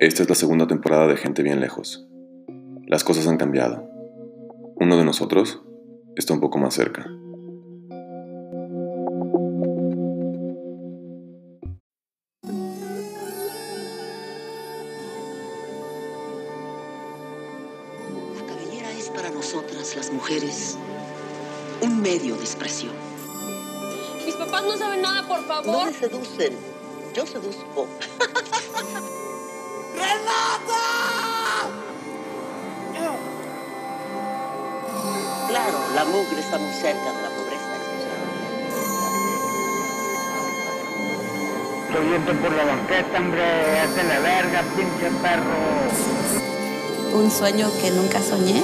Esta es la segunda temporada de Gente Bien Lejos. Las cosas han cambiado. Uno de nosotros está un poco más cerca. La cabellera es para nosotras, las mujeres, un medio de expresión. Mis papás no saben nada, por No favor. me seducen, yo seduzco. la mugre está muy cerca de la pobreza. Estoy yendo por la banqueta, hombre, hazte la verga, pinche perro. un sueño que nunca soñé.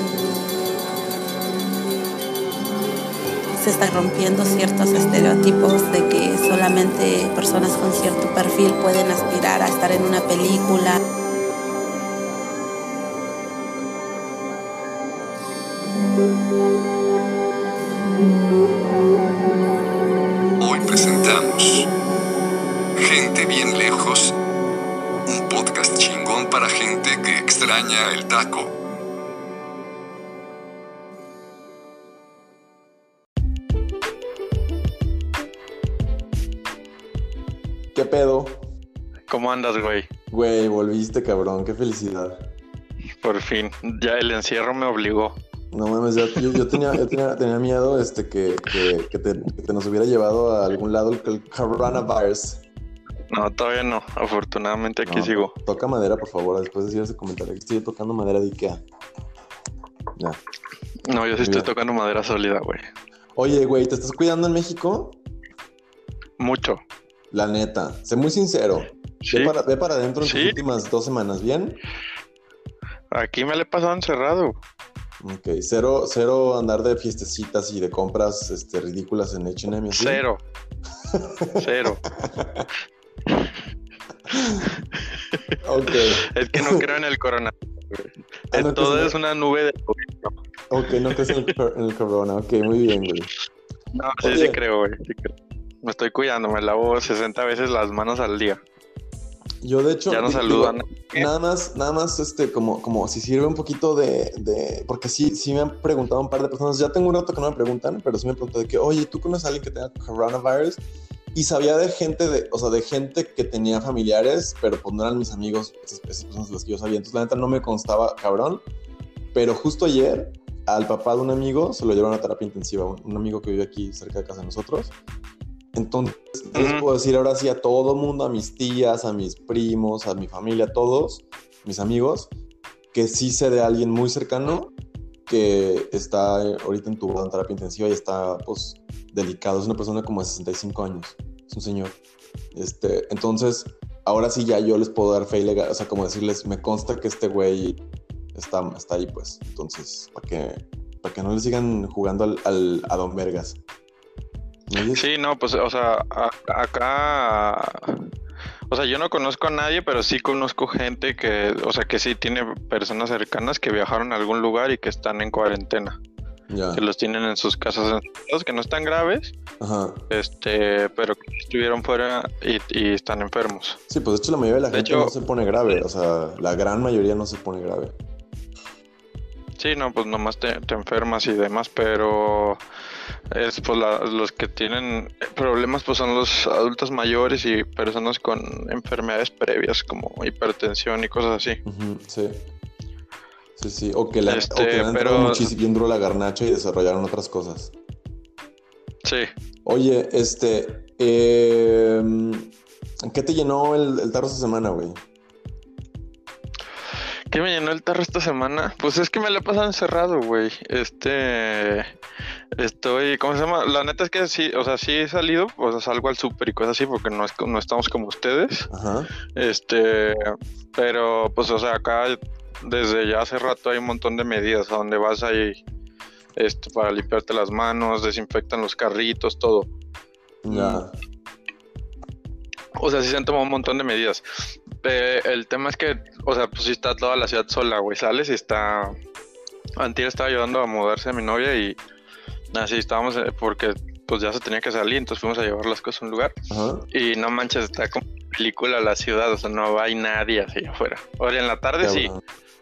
Se están rompiendo ciertos estereotipos de que solamente personas con cierto perfil pueden aspirar a estar en una película. Andas, güey? Güey, volviste, cabrón, qué felicidad. Por fin. Ya el encierro me obligó. No mames, ya- yo, yo tenía, yo tenía, tenía miedo este, que, que, que te, que te nos hubiera llevado a algún lado el, el coronavirus. No, todavía no. Afortunadamente aquí No, sigo. Toca madera, por favor, después de decir ese comentario. que Estoy tocando madera de Ikea. Ya. No, yo sí estoy tocando madera sólida, güey. Oye, güey, ¿te estás cuidando en México? Mucho. La neta, sé muy sincero. Sí. Ve, para, ve para adentro en tus Sí. últimas dos semanas, ¿bien? Aquí me le he pasado encerrado. Ok, cero, cero andar de fiestecitas y de compras este, ridículas en H&M. ¿sí? Cero. Cero. Ok, Es que no creo en el coronavirus. Ah, no, Todo es una nube de COVID. ok, no crees en el, en el corona. Ok, muy bien, güey. No, sí, Oye. sí creo, güey. sí creo. Me estoy cuidando. Me lavo 60 veces las manos al día. Yo, de hecho, Ya nos saludan. Nada más, nada más, este, como, como si sirve un poquito de, de, porque sí, sí me han preguntado un par de personas, ya tengo un rato que no me preguntan, pero sí me preguntan de que, oye, ¿tú conoces a alguien que tenga coronavirus? Y sabía de gente, de, o sea, de gente que tenía familiares, pero pues no eran mis amigos, esas, esas personas las que yo sabía. Entonces, la neta no me constaba, cabrón. Pero justo ayer, al papá de un amigo se lo llevaron a terapia intensiva, un, un amigo que vive aquí cerca de casa de nosotros. Entonces, yo les puedo decir ahora sí a todo mundo, a mis tías, a mis primos, a mi familia, a todos, mis amigos, que sí sé de alguien muy cercano que está ahorita entubado en terapia intensiva y está, pues, delicado. Es una persona como de 65 años. Es un señor. Este, entonces, ahora sí ya yo les puedo dar fe y legal, o sea, como decirles, me consta que este güey está, está ahí, pues. Entonces, para que, para que no le sigan jugando al, al- a Don Vergas. Sí, no, pues, o sea, a- acá, o sea, yo no conozco a nadie, pero sí conozco gente que, o sea, que sí tiene personas cercanas que viajaron a algún lugar y que están en cuarentena, Ya. que los tienen en sus casas que no están graves, Ajá. este, pero que estuvieron fuera y, y están enfermos. Sí, pues de hecho la mayoría de la De gente hecho- no se pone grave, o sea, la gran mayoría no se pone grave. Sí, no, pues nomás te, te enfermas y demás, pero es pues la- los que tienen problemas pues son los adultos mayores y personas con enfermedades previas como hipertensión y cosas así. Sí. Sí, sí, o que, la, o Este, que le han pero- muchísimo bien duro la garnacha y desarrollaron otras cosas. Sí, Oye, este, eh, ¿qué te llenó el, el tarro esta semana, güey? ¿Qué me llenó el tarro esta semana? Pues es que me la he pasado encerrado, güey. Este. Estoy. ¿Cómo se llama? La neta es que sí, o sea, sí he salido, o sea, salgo al súper y cosas así, porque no, es, no estamos como ustedes. Ajá. Este. Pero, pues, o sea, acá desde ya hace rato hay un montón de medidas. A donde vas ahí. Este, para limpiarte las manos, desinfectan los carritos, todo. Ya. O sea, sí se han tomado un montón de medidas. Eh, el tema es que, o sea, pues sí está toda la ciudad sola, güey. Sales y está. Antier estaba ayudando a mudarse a mi novia y así estábamos eh, porque pues ya se tenía que salir, entonces fuimos a llevar las cosas a un lugar Ajá. y no manches, está como película la ciudad, o sea, no hay nadie así afuera. Ahora en la tarde sí,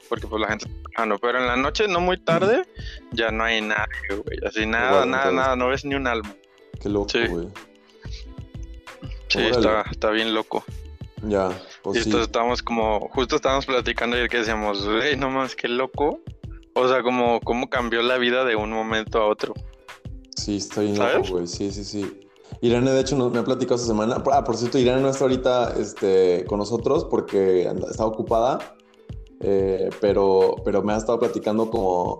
porque pues la gente está trabajando, pero en la noche no muy tarde ya no hay nadie, güey, así nada, nada, nada, no ves ni un alma. Qué loco, Sí. güey. Sí, Órale. está, está bien loco. Ya, y pues sí. entonces estábamos como, justo estábamos platicando ayer que decíamos, güey, no más, qué loco. O sea, como cómo cambió la vida de un momento a otro. Sí, bien ¿Sabes? loco, güey. Sí, sí, sí. Irene, de hecho, nos- me ha platicado esta semana. Ah, por cierto, Irene no está ahorita este, con nosotros porque está ocupada. eh, pero, pero me ha estado platicando como.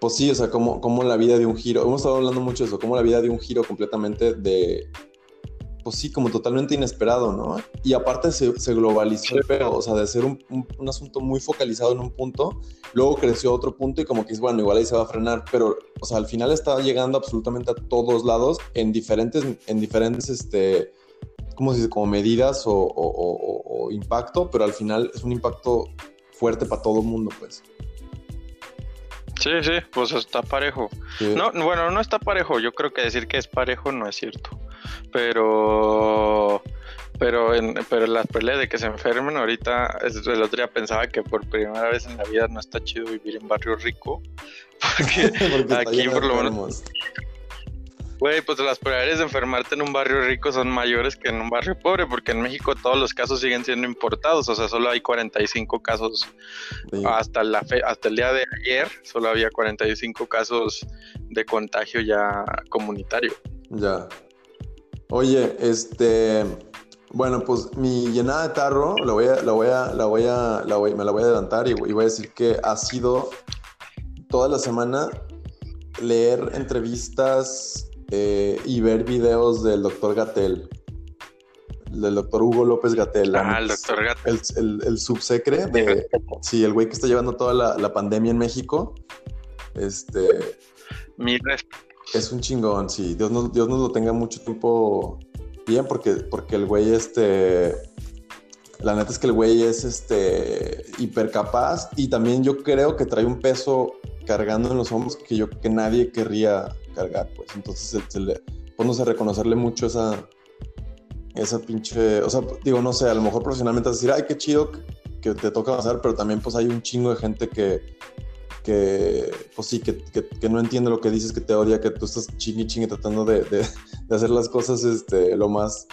Pues sí, o sea, como, como la vida de un giro. Hemos estado hablando mucho de eso, como la vida de un giro completamente de. Pues sí, como totalmente inesperado, ¿no? Y aparte se, se globalizó el pedo, o sea, de ser un, un- un asunto muy focalizado en un punto, luego creció a otro punto y como que es bueno, igual ahí se va a frenar, pero, o sea, al final está llegando absolutamente a todos lados en diferentes, en diferentes, este, ¿cómo se dice? Como medidas o, o- o- o- o impacto, pero al final es un impacto fuerte para todo el mundo, pues. Sí, sí, pues está parejo. Sí. No, bueno, no está parejo. Yo creo que decir que es parejo no es cierto. Pero, pero, en, pero las peleas de que se enfermen ahorita, el otro día pensaba que por primera vez en la vida no está chido vivir en barrio rico. Porque, aquí por lo menos- güey, pues las probabilidades de enfermarte en un barrio rico son mayores que en un barrio pobre, porque en México todos los casos siguen siendo importados. O sea, solo hay 45 casos Sí. hasta la fe- hasta el día de ayer solo había 45 casos de contagio ya comunitario. Ya. Oye, este, bueno, pues mi llenada de tarro, la voy a, la voy a, la voy a, la voy- me la voy a adelantar y, y voy a decir que ha sido toda la semana leer entrevistas eh, y ver videos del doctor Gatel, del doctor Hugo López Gatel. Ah, el doctor Gatel. El, el, el subsecre de, sí, el güey que está llevando toda la, la pandemia en México. Este, Mi res- es un chingón, sí. Dios nos, Dios nos lo tenga mucho tiempo bien, porque, porque el güey, este. La neta es que el güey es este hiper capaz y también yo creo que trae un peso cargando en los hombros que yo que nadie querría cargar, pues. Entonces se, le, pues sé, reconocerle mucho esa, esa pinche, o sea, digo, no sé, a lo mejor profesionalmente vas a decir, ay, qué chido que, que te toca avanzar, pero también pues hay un chingo de gente que, que pues sí, que, que, que no entiende lo que dices, que te odia, que tú estás chingue chingue tratando de, de, de hacer las cosas este, lo más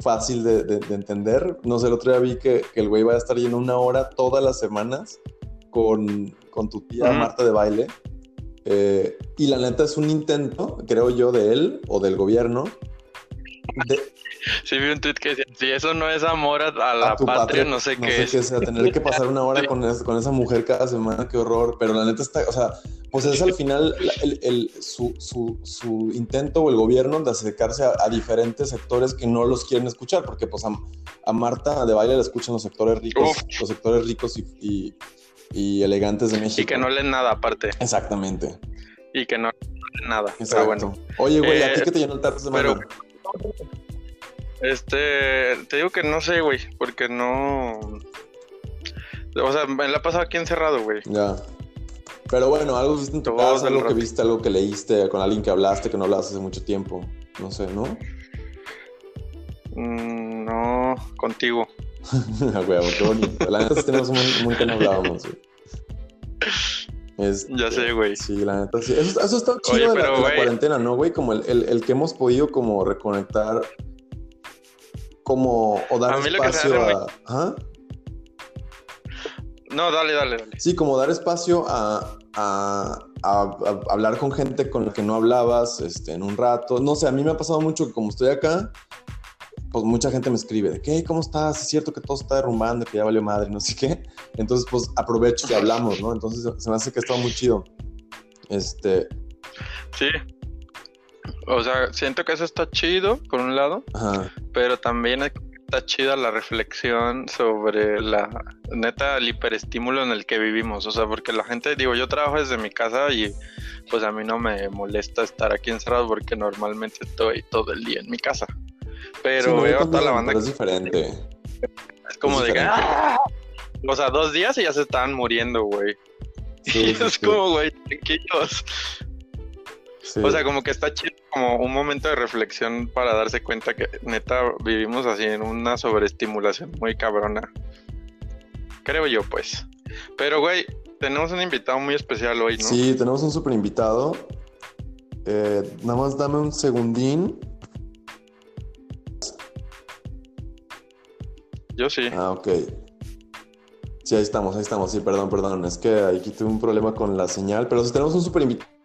fácil de, de, de entender. No sé, el otro día vi que, que el güey va a estar yendo una hora todas las semanas con, con tu tía. Marta de baile. Eh, y la neta es un intento, creo yo, de él o del gobierno. de- Sí, vi un tweet que decía, si eso no es amor a, a la a patria, no sé qué es. sea, tener que pasar una hora con, es- con esa mujer cada semana, qué horror. Pero la neta está, o sea, pues es al final el, el- su, su- su intento o el gobierno de acercarse a, a diferentes sectores que no los quieren escuchar, porque pues a, a Marta de baile la escuchan los sectores ricos, Uf. los sectores ricos y, y- y elegantes de México. Y que no leen nada aparte. Exactamente. Y que no leen nada. Exacto. Pero bueno. Oye, güey, ¿a Eh, ti que te llenó el tarro esta pero-? Este, te digo que no sé, güey, porque no... O sea, me la he pasado aquí encerrado, güey. Ya. Pero bueno, algo viste en tu casa, algo que viste, algo que leíste, con alguien que hablaste, que no hablaste hace mucho tiempo. No sé, ¿no? Mm, no, contigo. Huevo, qué bonito. La neta sí tenemos un montón que no hablábamos, güey. Este, Ya sé, güey. Sí, la neta sí. Eso, eso está chido Oye, de, la, pero, de la cuarentena, ¿no, güey? Como el, el- el que hemos podido como reconectar como o dar A mí lo que se espacio a... Ajá. No, dale, dale, dale. Sí, como dar espacio a, a- a- a hablar con gente con la que no hablabas este, en un rato. No sé, a mí me ha pasado mucho que como estoy acá, pues mucha gente me escribe de que, ¿cómo estás? Es cierto que todo está derrumbando, que ya valió madre, no sé qué. Entonces, pues aprovecho y hablamos, ¿no? Entonces, se me hace que está muy chido. Este, Sí. O sea, siento que eso está chido, por un lado, ajá, pero también está chida la reflexión sobre la neta, el hiperestímulo en el que vivimos. O sea, porque la gente, digo, yo trabajo desde mi casa y pues a mí no me molesta estar aquí encerrado porque normalmente estoy todo el día en mi casa. Pero Sí, no, yo veo toda la banda pero que es diferente. es como es de que. ¡ah! O sea, dos días y ya se estaban muriendo, güey. Sí, y es sí. como, güey, tranquilos. Sí. O sea, como que está chido como un momento de reflexión para darse cuenta que neta vivimos así en una sobreestimulación muy cabrona. Creo yo, pues. Pero, güey, tenemos un invitado muy especial hoy, ¿no? Sí, tenemos un super invitado. Eh, nada más dame un segundín. Yo sí. Ah, ok. Sí, ahí estamos, ahí estamos. Sí, perdón, perdón. Es que aquí tuve un problema con la señal. Pero si tenemos un super invitado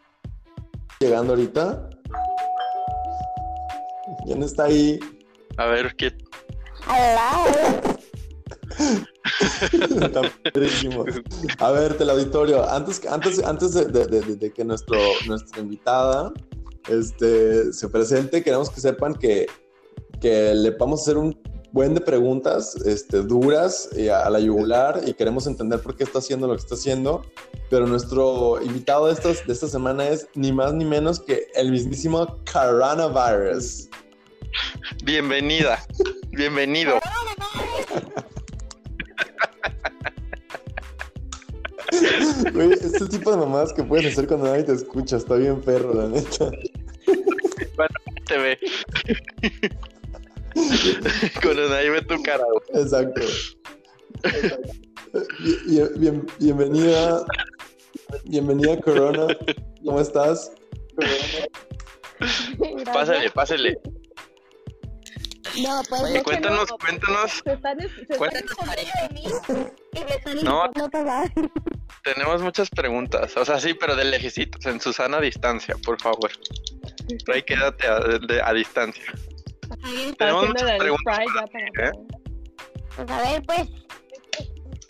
llegando ahorita. ¿Quién está ahí? A ver, ¿qué? Está padrísimo. A ver, teleauditorio, antes, antes, antes de, de- de- de que nuestro, nuestra invitada este, se presente, queremos que sepan que, que le vamos a hacer un buen de preguntas este, duras y a, la yugular y queremos entender por qué está haciendo lo que está haciendo. Pero nuestro invitado de, estas, de esta semana es ni más ni menos que el mismísimo coronavirus. Bienvenida. Bienvenido. Güey, este tipo de mamadas que puedes hacer cuando nadie te escucha, está bien perro, la neta. Te ve. Con nadie ve tu cara. güey. Exacto. Bien- bien- bien- bienvenida, bienvenida Corona. ¿Cómo estás? Pásale, pásale. No, pues Oye, cuéntanos, no. cuéntanos. Se están, se Cuéntanos. de mí. Y me están No. Tenemos muchas preguntas. O sea, sí, pero de lejecitos, en su sana distancia, por favor. Rey, quédate a, de- a distancia. Tenemos muchas preguntas. para- ¿eh? Pues a ver, pues.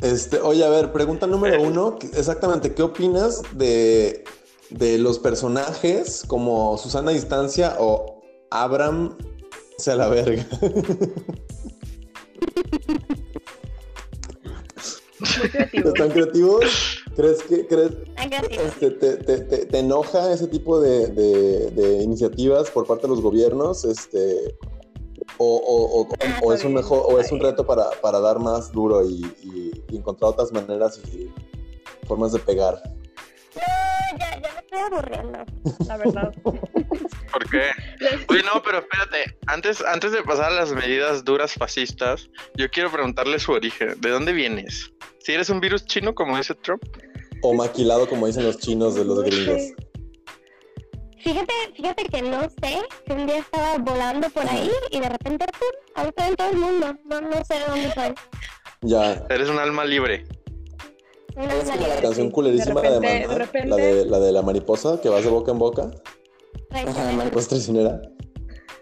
Este, oye, a ver, pregunta número uno. Exactamente, ¿qué opinas de, de los personajes como Susana Distancia o Abraham se a la verga? Creativo. ¿Están creativos? ¿Crees que crees, este, te, te- te- te enoja ese tipo de, de- de iniciativas por parte de los gobiernos? Este, o, o- o- Ah, o es un mejor, o es un reto para, para dar más duro y, y- y encontrar otras maneras y formas de pegar. No, ya, ya me estoy aburriendo. La verdad. ¿Por qué? Oye, no, pero espérate. Antes, antes de pasar a las medidas duras fascistas, yo quiero preguntarle su origen. ¿De dónde vienes? Si eres un virus chino, como dice Trump. O maquilado, como dicen los chinos de los gringos. Fíjate, fíjate que no sé, que un día estaba volando por ahí y de repente, ¡pum! ahora estoy en todo el mundo. No, no sé de dónde soy. Ya. Eres un alma libre. Una Es como la libre. canción culerísima de, repente- Maná, de repente- la, de, la de la mariposa que vas de boca en boca. Traicionera. Mariposa traicionera.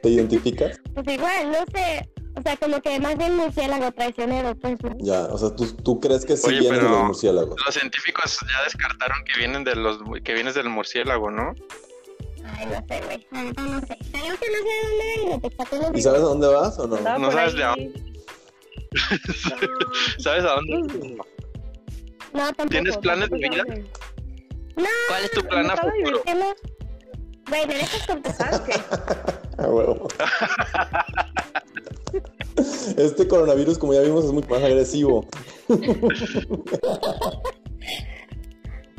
¿Te identificas? Pues igual, no sé. O sea, como que más bien murciélago traicionero, pues. ¿no? Ya, o sea, ¿tú, tú crees que sí Oye, vienes de los murciélagos? Los científicos ya descartaron que vienen de los que vienes del murciélago, ¿no? Ay, no sé, güey. No sé. Que no sé de dónde vengo, los ¿Y sabes a dónde vas o no? Andaba No sabes de ahí. ¿Sabes a dónde? No, tampoco. ¿Tienes planes de vida? No, ¿Cuál es tu plan a estaba futuro? Güey, ¿me dejas contestar o qué? A huevo. Este coronavirus, como ya vimos, es mucho más agresivo.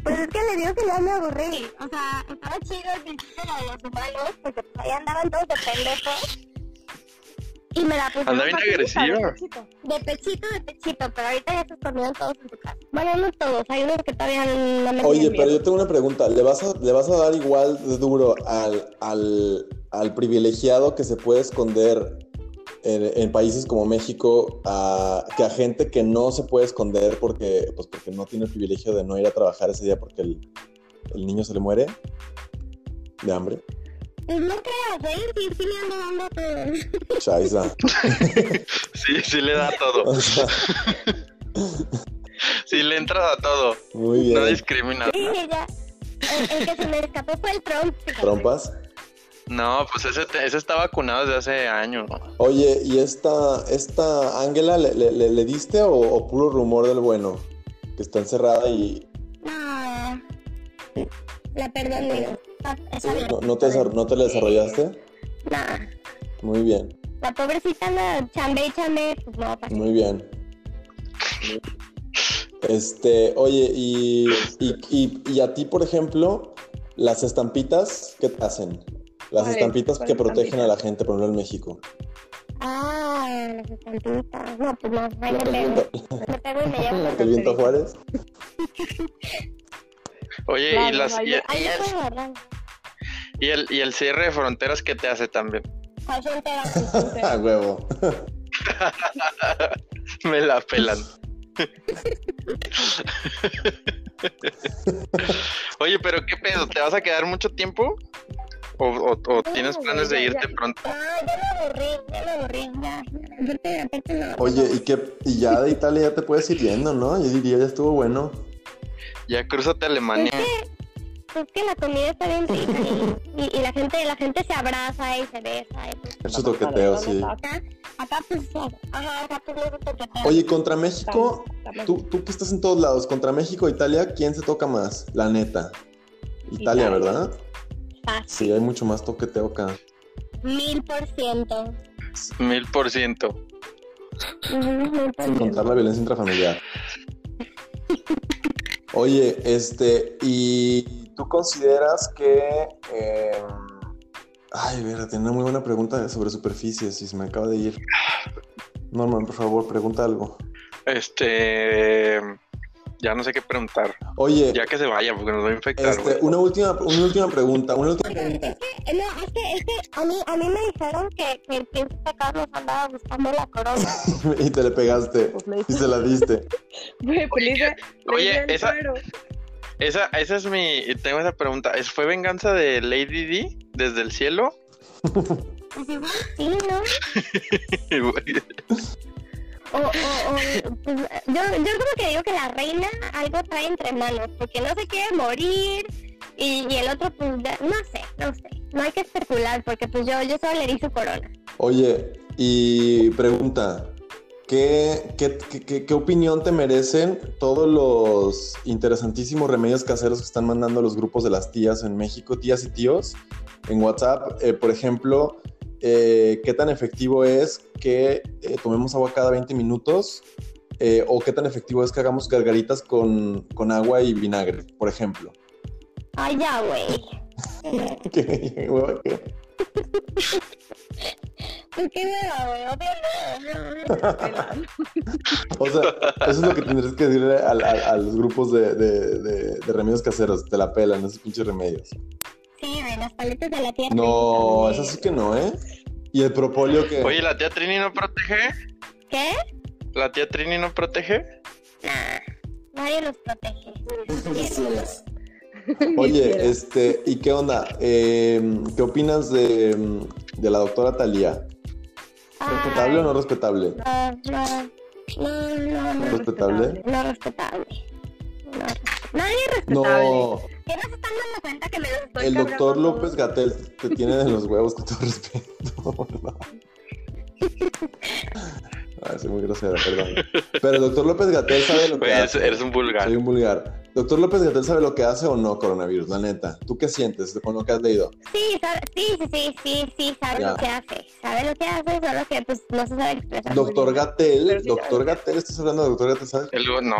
Pues es que le digo que ya me aburrí. O sea, estaba chido el principio de los humanos, porque ahí andaban todos de pendejos. Y me la pusieron Anda bien agresiva. De pechito, de pechito, de pechito, pero ahorita ya se escondieron todos en tu casa. Bueno, no todos, hay unos que todavía no me Oye, pero miedo. yo tengo una pregunta. ¿Le vas a, le vas a dar igual de duro al, al, al privilegiado que se puede esconder en, en países como México a, que a gente que no se puede esconder porque, pues porque no tiene el privilegio de no ir a trabajar ese día porque el, el niño se le muere de hambre? Pues no creas, ¿eh? Sí, sí me ando dando todo. Chaiza. Sí, sí le da todo. O sea, Sí le entras a todo. muy No bien. discrimina. Sí, ya. El, el que se me escapó fue el Trump. ¿Trompas? No, pues ese, está vacunado desde hace años. Oye, ¿y esta, esta Ángela le, le- le- le diste o, o puro rumor del bueno? Que está encerrada y No. La perdoné. No, no te, no la desarrollaste. No. Muy bien, La pobrecita anda chambe y chambe, pues no, muy bien. Este, oye, y, y, y- y a ti, por ejemplo, Las estampitas, ¿qué te hacen? Las estampitas que ¿Cuáles protegen a la gente, por ejemplo, en México. Ah, las estampitas. No, pues no, ahí me pego. Me pego y me llevo. ¿El viento Juárez? Oye, y, las, no, y, el, y el- y el cierre de fronteras, ¿qué te hace también? ¿Cuál frontera? A huevo. Me la pelan. Oye, pero ¿qué pedo? ¿Te vas a quedar mucho tiempo? ¿O, o- o tienes planes de irte pronto? Oye, ¿y qué? Y ya de Italia ya te puedes ir yendo, ¿no? Yo diría, ya estuvo bueno. Ya cruzate a Alemania. Pues que la comida está bien rica y, y, y la gente la gente se abraza y se besa. Y pues, Eso toqueteo, sí. acá, acá pues, ajá, acá pues toqueteo. Oye, contra México, tú, tú que estás en todos lados, contra México e Italia, ¿quién se toca más? La neta. Italia, Italia. ¿verdad? Fácil, Sí, hay mucho más toqueteo acá. mil por ciento. Mil por ciento. Ujú, mil por Sin ciento. contar la violencia intrafamiliar. Oye, este, ¿y tú consideras que... eh, Ay, verga, tiene una muy buena pregunta sobre superficies y se me acaba de ir. Norman, por favor, pregunta algo. Este. Ya no sé qué preguntar. Oye, Ya que se vaya, porque nos va a infectar. este, una última, una última pregunta, una última pregunta. Eh, No, es que, es que a mí, a mí me dijeron que, que el príncipe Carlos andaba buscando la corona. y te le pegaste Pues le y se la diste. Güey, pues Oye, el esa-. Esa, esa es mi. Tengo esa pregunta. ¿Es- ¿Fue venganza de Lady D desde el cielo? Pues sí, ¿no? O, o, o, pues, yo, yo creo que digo que la reina algo trae entre manos, porque no se quiere morir y, y el otro, pues, no sé, no sé. No hay que especular, porque pues yo, yo solo le di su corona. Oye, y pregunta, ¿qué, qué, qué- qué- qué opinión te merecen todos los interesantísimos remedios caseros que están mandando los grupos de las tías en México, tías y tíos, en WhatsApp? Eh, por ejemplo, eh, ¿qué tan efectivo es que eh, tomemos agua cada 20 minutos? Eh, ¿O qué tan efectivo es que hagamos gargaritas con, con agua y vinagre, por ejemplo? Ay, ya, güey. ¿Qué? qué? ¿Por qué me. O sea, eso es lo que tendrías que decirle a, a- a los grupos de, de- de- de remedios caseros. Te la pelan esos pinches remedios. Las paletas de la tierra. No, eso sí que no, ¿eh? Y el propóleo que... Oye, ¿la tía Trini no protege? ¿Qué? ¿La tía Trini no protege? Nah, nadie los protege. Oye, este, ¿y qué onda? Eh, ¿Qué opinas de, de la doctora Talía? ¿Respetable o no respetable? No, no, no, no, no. ¿Respetable? No respetable. No, nadie respetable. No, ¿Qué no se están dando cuenta que me los estoy el doctor López Gatel te tiene de los huevos con todo respeto. No. Ay, soy muy grosera, perdón. Pero el doctor López Gatel sabe lo que eres, hace. eres un vulgar. Soy un vulgar. Doctor López Gatel sabe lo que hace o no coronavirus, la neta. ¿Tú qué sientes con lo que has leído? Sí, sabe, sí, sí, sí, sí, sí, sabe Ya. lo que hace. Sabe lo que hace, solo que pues no se sabe expresar. Doctor. Gatel, sí doctor Gatel, ¿estás hablando de doctor Gatel? ¿sabes? El- no.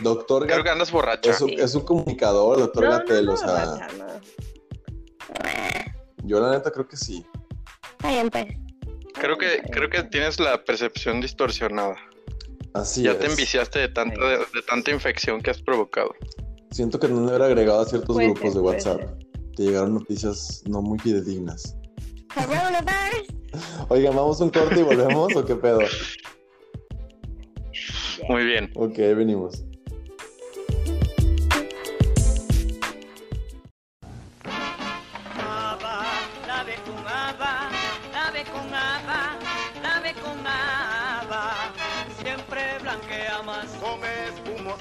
Doctor Creo que Gatel andas borracho. es un, es un comunicador, doctor No, Gatel, no, o sea, no. yo la neta creo que sí. Está bien, pues. Creo que, creo que tienes la percepción distorsionada. Así ya es. te enviciaste de tanta, de, de tanta infección que has provocado. Siento que no le hubiera agregado a ciertos Puede grupos ser, de WhatsApp. Te llegaron noticias no muy fidedignas. Oigan, ¿vamos un corte y volvemos o qué pedo? Muy bien. Ok, venimos.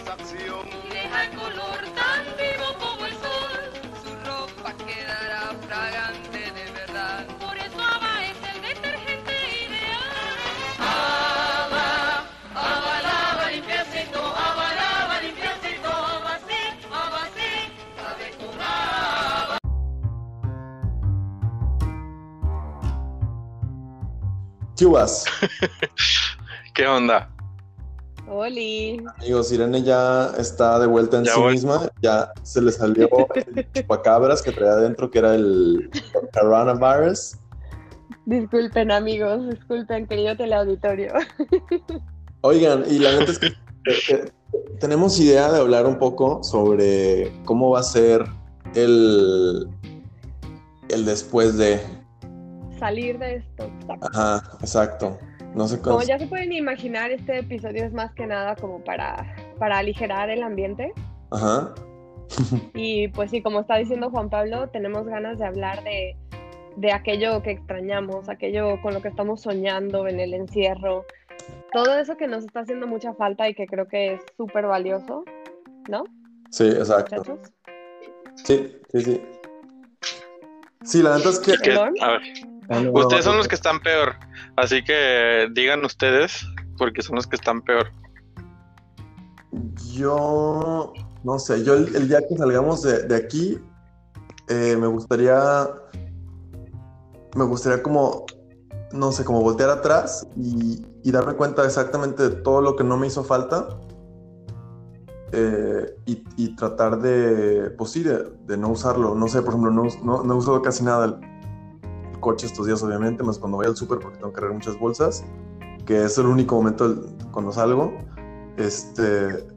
Y deja el color tan vivo como el sol. Su ropa quedará fragante de verdad. Por eso Ava es el detergente ideal. Ava, Ava lava limpiecito, Ava lava limpiecito, Ava sí, Ava sí, lave con Ava. Chivas. ¿Qué onda? Oli. Amigos, Irene ya está de vuelta en Ya sí voy. misma. Ya se le salió el chupacabras que traía adentro, que era el coronavirus. Disculpen, amigos. Disculpen, querido teleauditorio. Oigan, y la neta es que eh, eh, tenemos idea de hablar un poco sobre cómo va a ser el, el después de. Salir de esto. exacto. Ajá, exacto. No sé Como cómo. ya se pueden imaginar, este episodio es más que nada como para, para aligerar el ambiente. Ajá. Y pues sí, como está diciendo Juan Pablo, tenemos ganas de hablar de, de aquello que extrañamos, aquello con lo que estamos soñando en el encierro, todo eso que nos está haciendo mucha falta y que creo que es súper valioso, ¿no? Sí, exacto. Muchachos. Sí, sí, sí. Sí, la neta es que. Que- ¿Perdón? a ver, ustedes son los que están peor, así que digan ustedes, porque son los que están peor. Yo, no sé, yo el, el día que salgamos de, de aquí, eh, me gustaría, me gustaría como, no sé, como voltear atrás y, y darme cuenta exactamente de todo lo que no me hizo falta eh, y, y tratar de, pues sí, de, de no usarlo. No sé, por ejemplo, no, no, no he usado casi nada coche estos días, obviamente, más cuando voy al súper porque tengo que cargar muchas bolsas, que es el único momento cuando salgo. Este,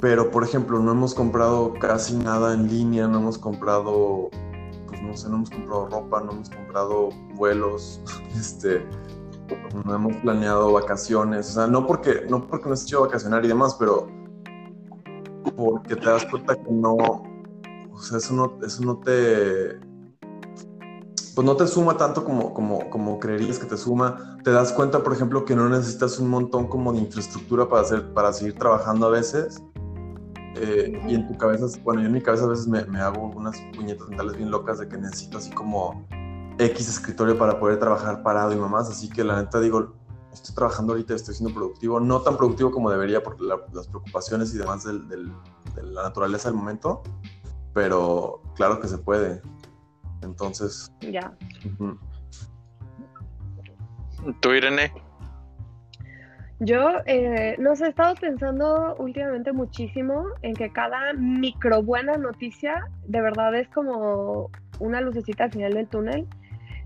pero por ejemplo, no hemos comprado casi nada en línea, no hemos comprado, pues no sé, no hemos comprado ropa, no hemos comprado vuelos, este, no hemos planeado vacaciones, o sea, no porque no porque no esté chido vacacionar y demás, pero porque te das cuenta que no, o sea, eso no, eso no te, pues no te suma tanto como, como, como creerías que te suma. Te das cuenta, por ejemplo, que no necesitas un montón como de infraestructura para, hacer, para seguir trabajando a veces. Eh, y en tu cabeza, bueno, yo en mi cabeza a veces me, me hago unas puñetas mentales bien locas de que necesito así como X escritorio para poder trabajar parado y mamás. Así que la neta digo, estoy trabajando ahorita, estoy siendo productivo, no tan productivo como debería por la- las preocupaciones y demás del- del- de la naturaleza del momento, pero claro que se puede. Entonces, Ya. Tú, Irene, Yo, eh, no sé, he estado pensando últimamente muchísimo en que cada micro buena noticia de verdad es como una lucecita al final del túnel.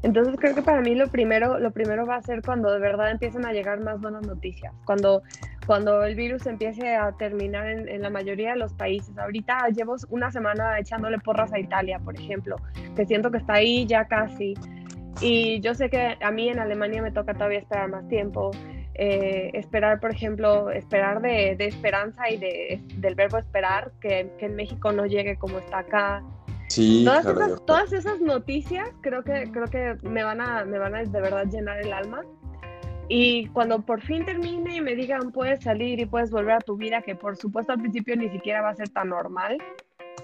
Entonces creo que para mí lo primero, lo primero va a ser cuando de verdad empiecen a llegar más buenas noticias, cuando, cuando el virus empiece a terminar en, en la mayoría de los países. Ahorita llevo una semana echándole porras a Italia, por ejemplo, que siento que está ahí ya casi. Y yo sé que a mí en Alemania me toca todavía esperar más tiempo. eh, esperar, por ejemplo, esperar de, de esperanza y de, del verbo esperar, que, que en México no llegue como está acá. Sí, Todas esas, todas esas noticias creo que, creo que me, van a, me van a de verdad llenar el alma. Y cuando por fin termine y me digan puedes salir y puedes volver a tu vida, que por supuesto al principio ni siquiera va a ser tan normal,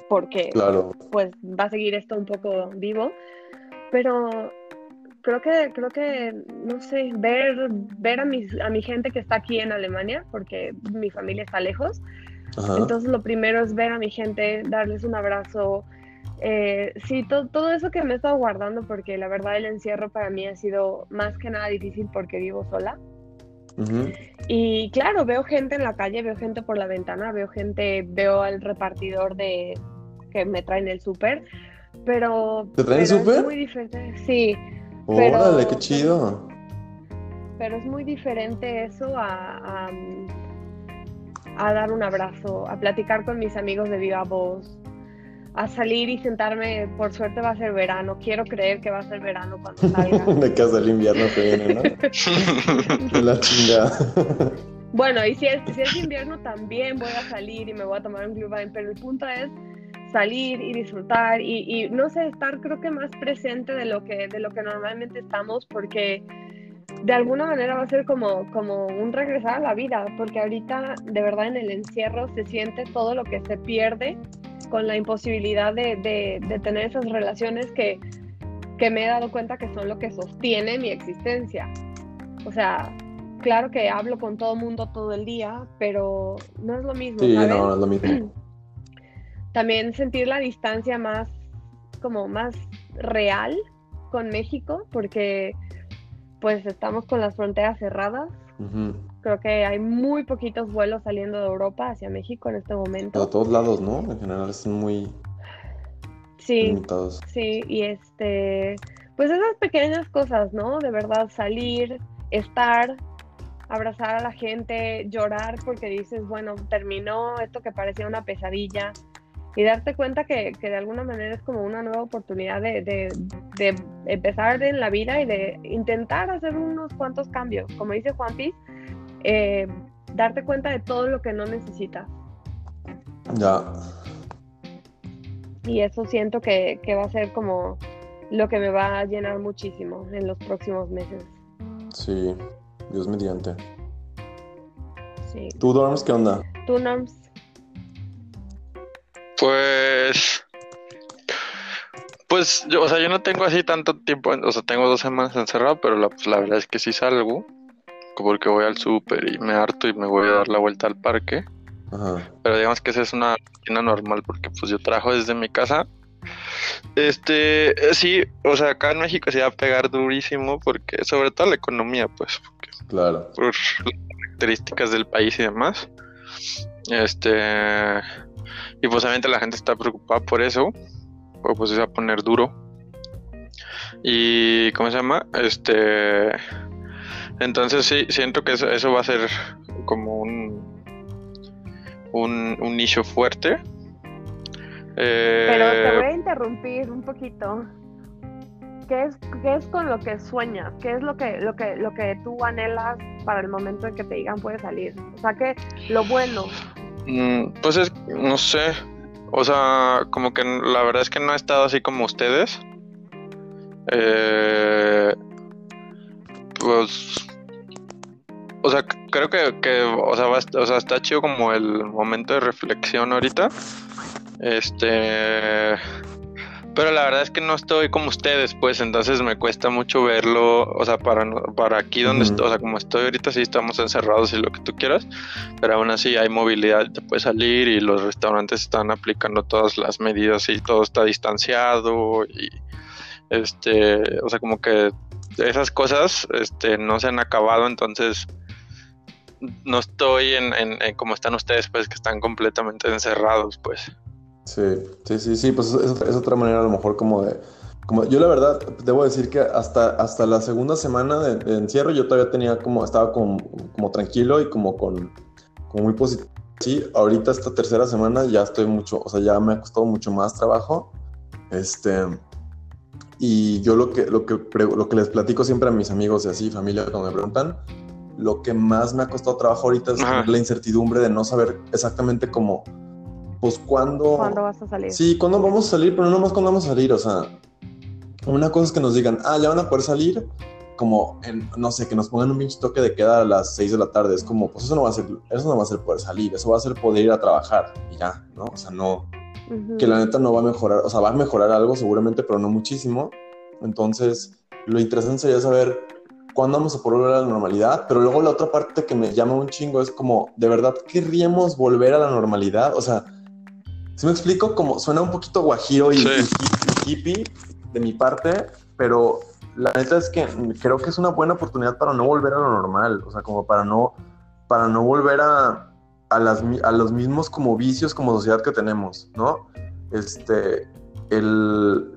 porque claro. pues va a seguir esto un poco vivo, pero creo que, creo que, no sé, ver, ver a, mis, a mi gente que está aquí en Alemania, porque mi familia está lejos, Ajá. entonces lo primero es ver a mi gente, darles un abrazo, eh, sí, to- todo eso que me he estado guardando, porque la verdad el encierro para mí ha sido más que nada difícil porque vivo sola. Y claro, veo gente en la calle, veo gente por la ventana, veo gente, veo al repartidor de que me traen el súper, pero, ¿Te traen el pero súper? muy diferente, sí, Pero- Órale, qué chido. pero es muy diferente eso a, a, a dar un abrazo, a platicar con mis amigos de viva voz, a salir y sentarme, por suerte va a ser verano, quiero creer que va a ser verano cuando salga. De casa del invierno que viene, ¿no? La chingada. Bueno, y si es, si es invierno también voy a salir y me voy a tomar un Glühwein, pero el punto es salir y disfrutar y, y, no sé, estar creo que más presente de lo que, de lo que normalmente estamos porque de alguna manera va a ser como, como un regresar a la vida, porque ahorita de verdad en el encierro se siente todo lo que se pierde con la imposibilidad de, de, de tener esas relaciones que, que me he dado cuenta que son lo que sostiene mi existencia. O sea, claro que hablo con todo mundo todo el día, pero no es lo mismo. Sí, ¿sabes? no, no es lo mismo. También sentir la distancia más, como más real con México, porque pues estamos con las fronteras cerradas. Creo Creo que hay muy poquitos vuelos saliendo de Europa hacia México en este momento. De todos lados, ¿no? En general están muy Sí, limitados. sí, y este, pues esas pequeñas cosas, ¿no? De verdad, salir, estar, abrazar a la gente, llorar porque dices, bueno, terminó esto que parecía una pesadilla y darte cuenta que, que de alguna manera es como una nueva oportunidad de, de, de empezar en la vida y de intentar hacer unos cuantos cambios. Como dice Juan Piz, eh, darte cuenta de todo lo que no necesitas. Ya. Y eso siento que, que va a ser como lo que me va a llenar muchísimo en los próximos meses. Sí. Dios mediante. Sí. ¿Tú, Dorms, qué onda? ¿Tú, Norms? Pues. Pues yo, o sea, yo no tengo así tanto tiempo, o sea, tengo dos semanas encerrado, pero la, pues, la verdad es que sí salgo, porque voy al súper y me harto y me voy a dar la vuelta al parque. Ajá. Pero digamos que esa es una rutina normal porque pues yo trabajo desde mi casa. Este, eh, sí, o sea, acá en México se va a pegar durísimo porque sobre todo la economía, pues, porque Claro. por las características del país y demás. Este, y pues obviamente la gente está preocupada por eso, porque pues se va a poner duro. Y, ¿cómo se llama? Este, entonces sí, siento que eso, eso va a ser como un, un, un nicho fuerte. Eh, Pero te voy a interrumpir un poquito. ¿Qué es, qué es con lo que sueñas? ¿Qué es lo que, lo que, lo que tú anhelas para el momento en que te digan puedes salir? O sea que lo bueno. Mm, Pues es, no sé, o sea, como que la verdad es que no he estado así como ustedes. Eh, pues, o sea, creo que, que, o sea, va o sea, está chido como el momento de reflexión ahorita. Este, pero la verdad es que no estoy como ustedes, pues, entonces me cuesta mucho verlo, o sea, para, para aquí donde estoy, o sea, como estoy ahorita sí estamos encerrados y lo que tú quieras, pero aún así hay movilidad, te puedes salir y los restaurantes están aplicando todas las medidas y todo está distanciado y este, o sea, como que esas cosas este, no se han acabado, entonces no estoy en, en- como están ustedes, pues que están completamente encerrados, pues. Sí, sí, sí, sí, pues es, es otra manera a lo mejor como de... Como, yo la verdad debo decir que hasta, hasta la segunda semana de, de encierro yo todavía tenía como, estaba como, como tranquilo y como con, como muy positivo. Sí, ahorita esta tercera semana ya estoy mucho, o sea, ya me ha costado mucho más trabajo. Este, y yo lo que, lo que, lo que les platico siempre a mis amigos y así, familia, cuando me preguntan, lo que más me ha costado trabajo ahorita es Ajá. la incertidumbre de no saber exactamente cómo, pues cuándo... ¿Cuándo vas a salir? Sí, ¿cuándo vamos a salir? Pero no más cuándo vamos a salir, o sea, una cosa es que nos digan, ah, ya van a poder salir, como, en, no sé, que nos pongan un pinche toque de queda a las 6 de la tarde, es como, pues eso no va a ser, eso no va a ser poder salir, eso va a ser poder ir a trabajar y ya, ¿no? O sea, no, Que la neta no va a mejorar, o sea, va a mejorar algo seguramente, pero no muchísimo. Entonces, lo interesante sería saber cuándo vamos a poder volver a la normalidad, pero luego la otra parte que me llama un chingo es como, ¿de verdad querríamos volver a la normalidad? O sea, si me explico, como suena un poquito guajiro y, Sí. y hippie de mi parte, pero la neta es que creo que es una buena oportunidad para no volver a lo normal, o sea, como para no, para no volver a, a, los mismos como vicios como sociedad que tenemos, ¿no? Este, el,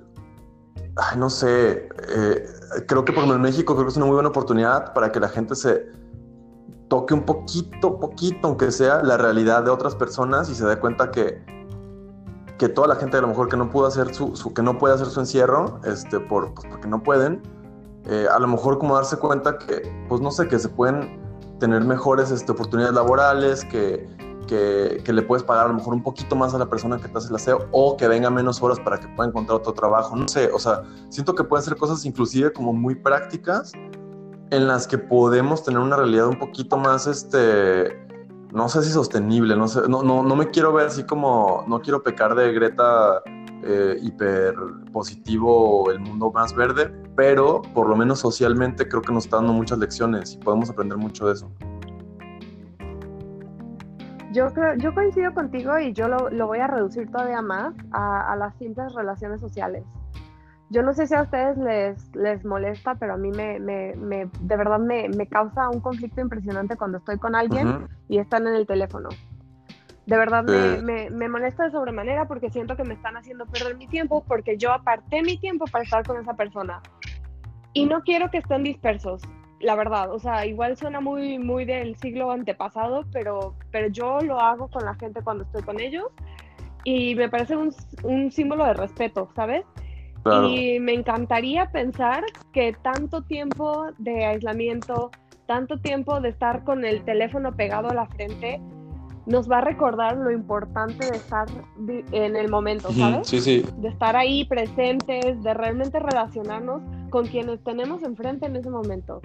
no sé, eh, creo que por ejemplo en México creo que es una muy buena oportunidad para que la gente se toque un poquito, poquito, aunque sea, la realidad de otras personas y se dé cuenta que, que toda la gente a lo mejor que no pudo hacer su, su- que no puede hacer su encierro, este, por, pues, porque no pueden, eh, a lo mejor como darse cuenta que, pues no sé, que se pueden tener mejores este, oportunidades laborales, que, que, le puedes pagar a lo mejor un poquito más a la persona que te hace el aseo o que venga menos horas para que pueda encontrar otro trabajo, no sé, o sea, siento que pueden ser cosas inclusive como muy prácticas en las que podemos tener una realidad un poquito más, este, no sé si sostenible, no no, no, no me quiero ver así como, no quiero pecar de Greta eh, hiper positivo, el mundo más verde, pero por lo menos socialmente creo que nos está dando muchas lecciones y podemos aprender mucho de eso. Yo creo, yo coincido contigo y yo lo, lo voy a reducir todavía más a, a las simples relaciones sociales. Yo no sé si a ustedes les, les molesta, pero a mí me, me, me de verdad me, me, causa un conflicto impresionante cuando estoy con alguien Ujú. y están en el teléfono. De verdad me, me, me molesta de sobremanera porque siento que me están haciendo perder mi tiempo porque yo aparté mi tiempo para estar con esa persona. Y no quiero que estén dispersos, la verdad. O sea, igual suena muy, muy del siglo antepasado, pero, pero yo lo hago con la gente cuando estoy con ellos y me parece un, un símbolo de respeto, ¿sabes? Claro. Y me encantaría pensar que tanto tiempo de aislamiento, tanto tiempo de estar con el teléfono pegado a la frente, nos va a recordar lo importante de estar en el momento, ¿sabes? Sí, sí. De estar ahí presentes, de realmente relacionarnos con quienes tenemos enfrente en ese momento.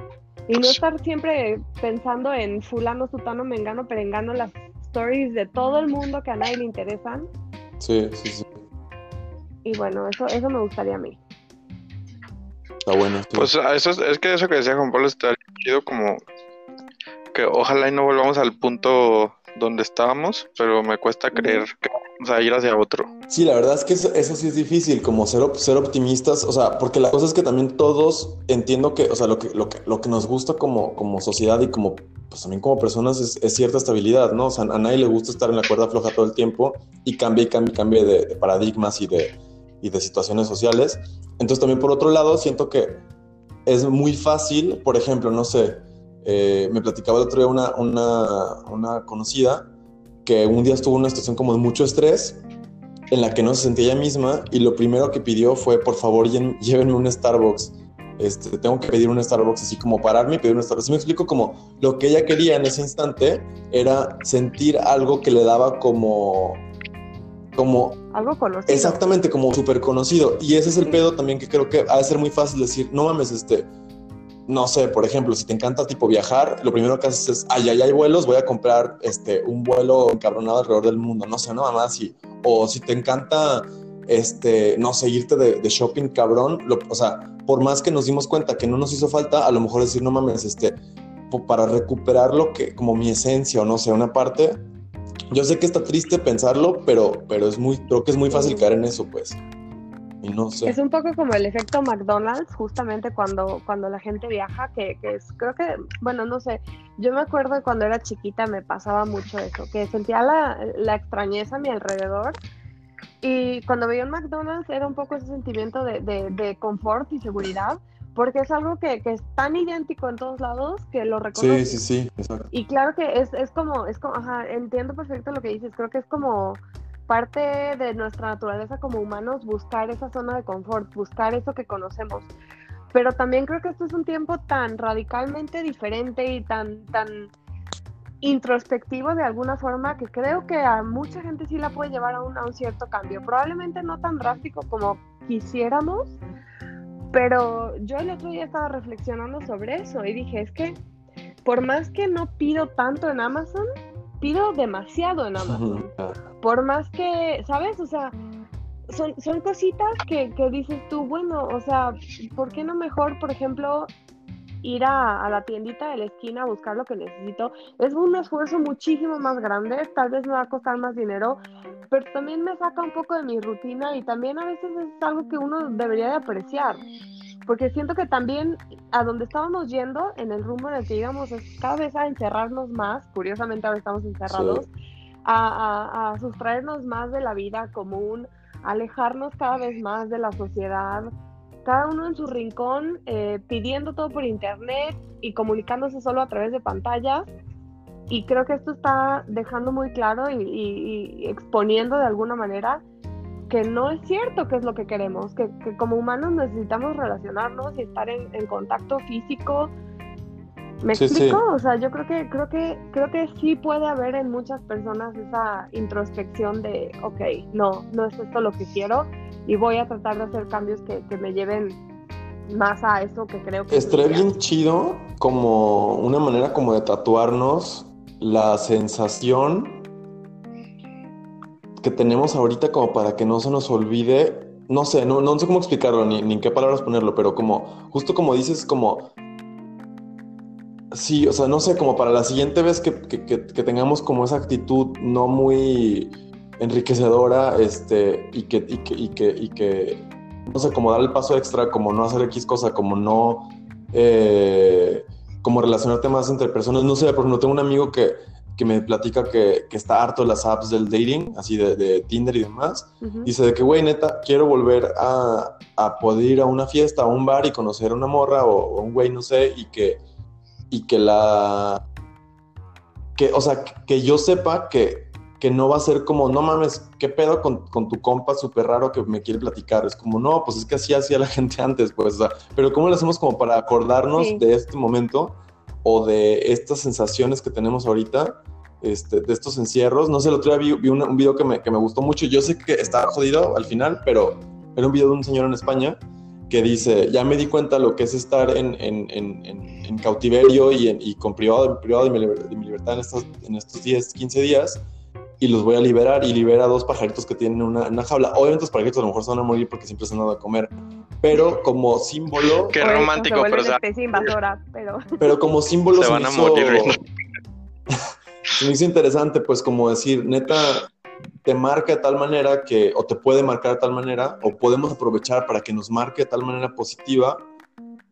Y no estar siempre pensando en fulano, sutano, mengano, perengano, las stories de todo el mundo que a nadie le interesan. Sí, sí, sí. Y bueno, eso, eso me gustaría a mí. Está bueno. Pues eso es, es que eso que decía Juan Pablo está chido como que ojalá y no volvamos al punto donde estábamos, pero me cuesta creer que vamos a ir hacia otro. Sí, la verdad es que eso, eso sí es difícil, como ser, op- ser optimistas, o sea, porque la cosa es que también todos entiendo que, o sea, lo que, lo que, lo que nos gusta como, como sociedad y como, pues también como personas es, es cierta estabilidad, ¿no? O sea, a nadie le gusta estar en la cuerda floja todo el tiempo y cambia y cambia y cambia de, de paradigmas y de, y de situaciones sociales. Entonces también por otro lado siento que es muy fácil, por ejemplo, no sé, eh, me platicaba el otro día una, una, una conocida que un día estuvo en una situación como de mucho estrés en la que no se sentía ella misma y lo primero que pidió fue por favor llévenme un Starbucks. Este, tengo que pedir un Starbucks así como pararme y pedir un Starbucks. Me explico como lo que ella quería en ese instante era sentir algo que le daba como como Algo conocido. Exactamente, como súper conocido. Y ese es el pedo también que creo que ha de ser muy fácil decir, no mames, este, no sé, por ejemplo, si te encanta tipo viajar, lo primero que haces es, ay, ay, hay vuelos, voy a comprar este, un vuelo encabronado alrededor del mundo, no sé, una mamá así. O si te encanta, este, no sé, irte de, de shopping cabrón, lo- o sea, por más que nos dimos cuenta que no nos hizo falta, a lo mejor decir, no mames, este, para recuperar lo que, como mi esencia o no sé, una parte, yo sé que está triste pensarlo, pero, pero es muy, creo que es muy fácil caer en eso, pues. Y no sé. Es un poco como el efecto McDonald's, justamente cuando, cuando la gente viaja, que, que es, creo que, bueno, no sé, yo me acuerdo cuando era chiquita me pasaba mucho eso, que sentía la, la extrañeza a mi alrededor y cuando veía un McDonald's era un poco ese sentimiento de, de, de confort y seguridad, porque es algo que, que es tan idéntico en todos lados que lo Sí, reconoces. sí, sí, exacto. Y claro que es, es como, es como, ajá, entiendo perfecto lo que dices, creo que es como parte de nuestra naturaleza como humanos buscar esa zona de confort, buscar eso que conocemos. Pero también creo que esto es un tiempo tan radicalmente diferente y tan, tan introspectivo de alguna forma que creo que a mucha gente sí la puede llevar a un, a un cierto cambio. Probablemente no tan drástico como quisiéramos, pero yo el otro día estaba reflexionando sobre eso y dije, es que por más que no pido tanto en Amazon, pido demasiado en Amazon. Por más que, ¿sabes? O sea, son, son cositas que, que dices tú, bueno, o sea, ¿por qué no mejor, por ejemplo, ir a, a la tiendita de la esquina a buscar lo que necesito? Es un esfuerzo muchísimo más grande, tal vez me va a costar más dinero, pero también me saca un poco de mi rutina y también a veces es algo que uno debería de apreciar. Porque siento que también a donde estábamos yendo, en el rumbo en el que íbamos, es cada vez a encerrarnos más, curiosamente ahora estamos encerrados, a, a- a sustraernos más de la vida común, alejarnos cada vez más de la sociedad, cada uno en su rincón, eh, pidiendo todo por internet y comunicándose solo a través de pantallas. Y creo que esto está dejando muy claro y, y- y exponiendo de alguna manera que no es cierto que es lo que queremos, que, que como humanos necesitamos relacionarnos y estar en, en contacto físico. ¿Me Sí, sí. explico? O sea, yo creo que, creo que, creo que sí puede haber en muchas personas esa introspección de, ok, no, no es esto lo que quiero y voy a tratar de hacer cambios que, que me lleven más a eso que creo que es Estaría bien chido como una manera como de tatuarnos la sensación que tenemos ahorita como para que no se nos olvide. No sé, no, no sé cómo explicarlo ni, ni en qué palabras ponerlo, pero como, justo como dices, como Sí, o sea, no sé, como para la siguiente vez que, que- que- tengamos como esa actitud no muy enriquecedora, este, y que, y que, y que, y que no sé, como dar el paso extra, como no hacer X cosa, como no, eh, como relacionarte más entre personas. No sé, por ejemplo, tengo un amigo que, que me platica que, que está harto de las apps del dating, así de, de Tinder y demás. Ujú. Dice de que, güey, neta, quiero volver a, a poder ir a una fiesta, a un bar y conocer a una morra o, o un güey, no sé, y que, y que la... Que, o sea, que yo sepa que, que no va a ser como, no mames, ¿qué pedo con, con tu compa súper raro que me quiere platicar? Es como, no, pues es que así hacía la gente antes, pues, o sea, pero ¿cómo lo hacemos como para acordarnos Sí. de este momento o de estas sensaciones que tenemos ahorita? Este, de estos encierros, no sé, el otro día vi, un, un video que me, que me gustó mucho, yo sé que estaba jodido al final, pero era un video de un señor en España que dice, ya me di cuenta lo que es estar en, en- cautiverio y, y con privado, privado de, mi, liber- de mi libertad en estos, en estos 10, 15 días y los voy a liberar y libera a dos pajaritos que tienen una, una jaula. Obviamente los pajaritos a lo mejor se van a morir porque siempre se han dado a comer, pero como símbolo, Qué romántico, pero especie invasora, pero pero como símbolo Se van a hizo- morir. se me hizo interesante, pues como decir, neta, te marca de tal manera que, o te puede marcar de tal manera, o podemos aprovechar para que nos marque de tal manera positiva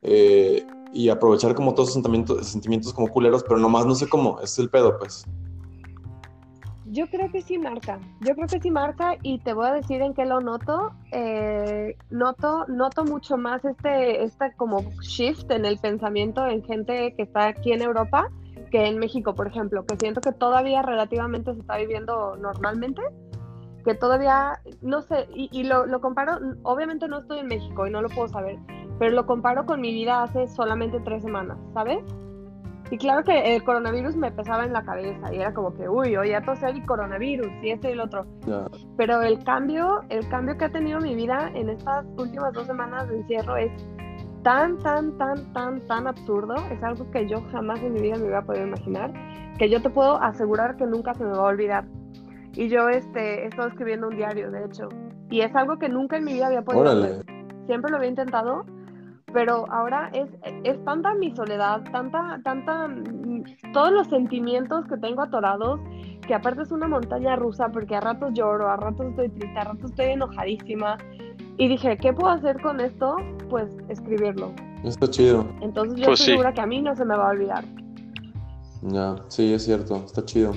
eh, y aprovechar como todos esos sentimientos, sentimientos como culeros, pero nomás no sé cómo, es el pedo, pues. Yo creo que sí marca, yo creo que sí marca y te voy a decir en qué lo noto. Eh, noto, noto mucho más este, este como shift en el pensamiento en gente que está aquí en Europa que en México, por ejemplo, que siento que todavía relativamente se está viviendo normalmente, que todavía, no sé, y, y lo, lo comparo, obviamente no estoy en México y no lo puedo saber, pero lo comparo con mi vida hace solamente tres semanas, ¿sabes? Y claro que el coronavirus me pesaba en la cabeza y era como que, uy, oye, a toser y coronavirus y esto y el otro. Pero el cambio, el cambio que ha tenido mi vida en estas últimas dos semanas de encierro es tan, tan, tan, tan, tan absurdo. Es algo que yo jamás en mi vida me hubiera podido imaginar, que yo te puedo asegurar que nunca se me va a olvidar. Y yo este, he estado escribiendo un diario, de hecho. Y es algo que nunca en mi vida había podido Órale. hacer. Siempre lo había intentado, pero ahora es, es tanta mi soledad, tanta, tanta, mm, todos los sentimientos que tengo atorados, que aparte es una montaña rusa, porque a ratos lloro, a ratos estoy triste, a ratos estoy enojadísima. Y dije, ¿qué puedo hacer con esto? Pues escribirlo. Está chido. Entonces yo Pues estoy sí. segura que a mí no se me va a olvidar. Ya, sí, es cierto, está chido.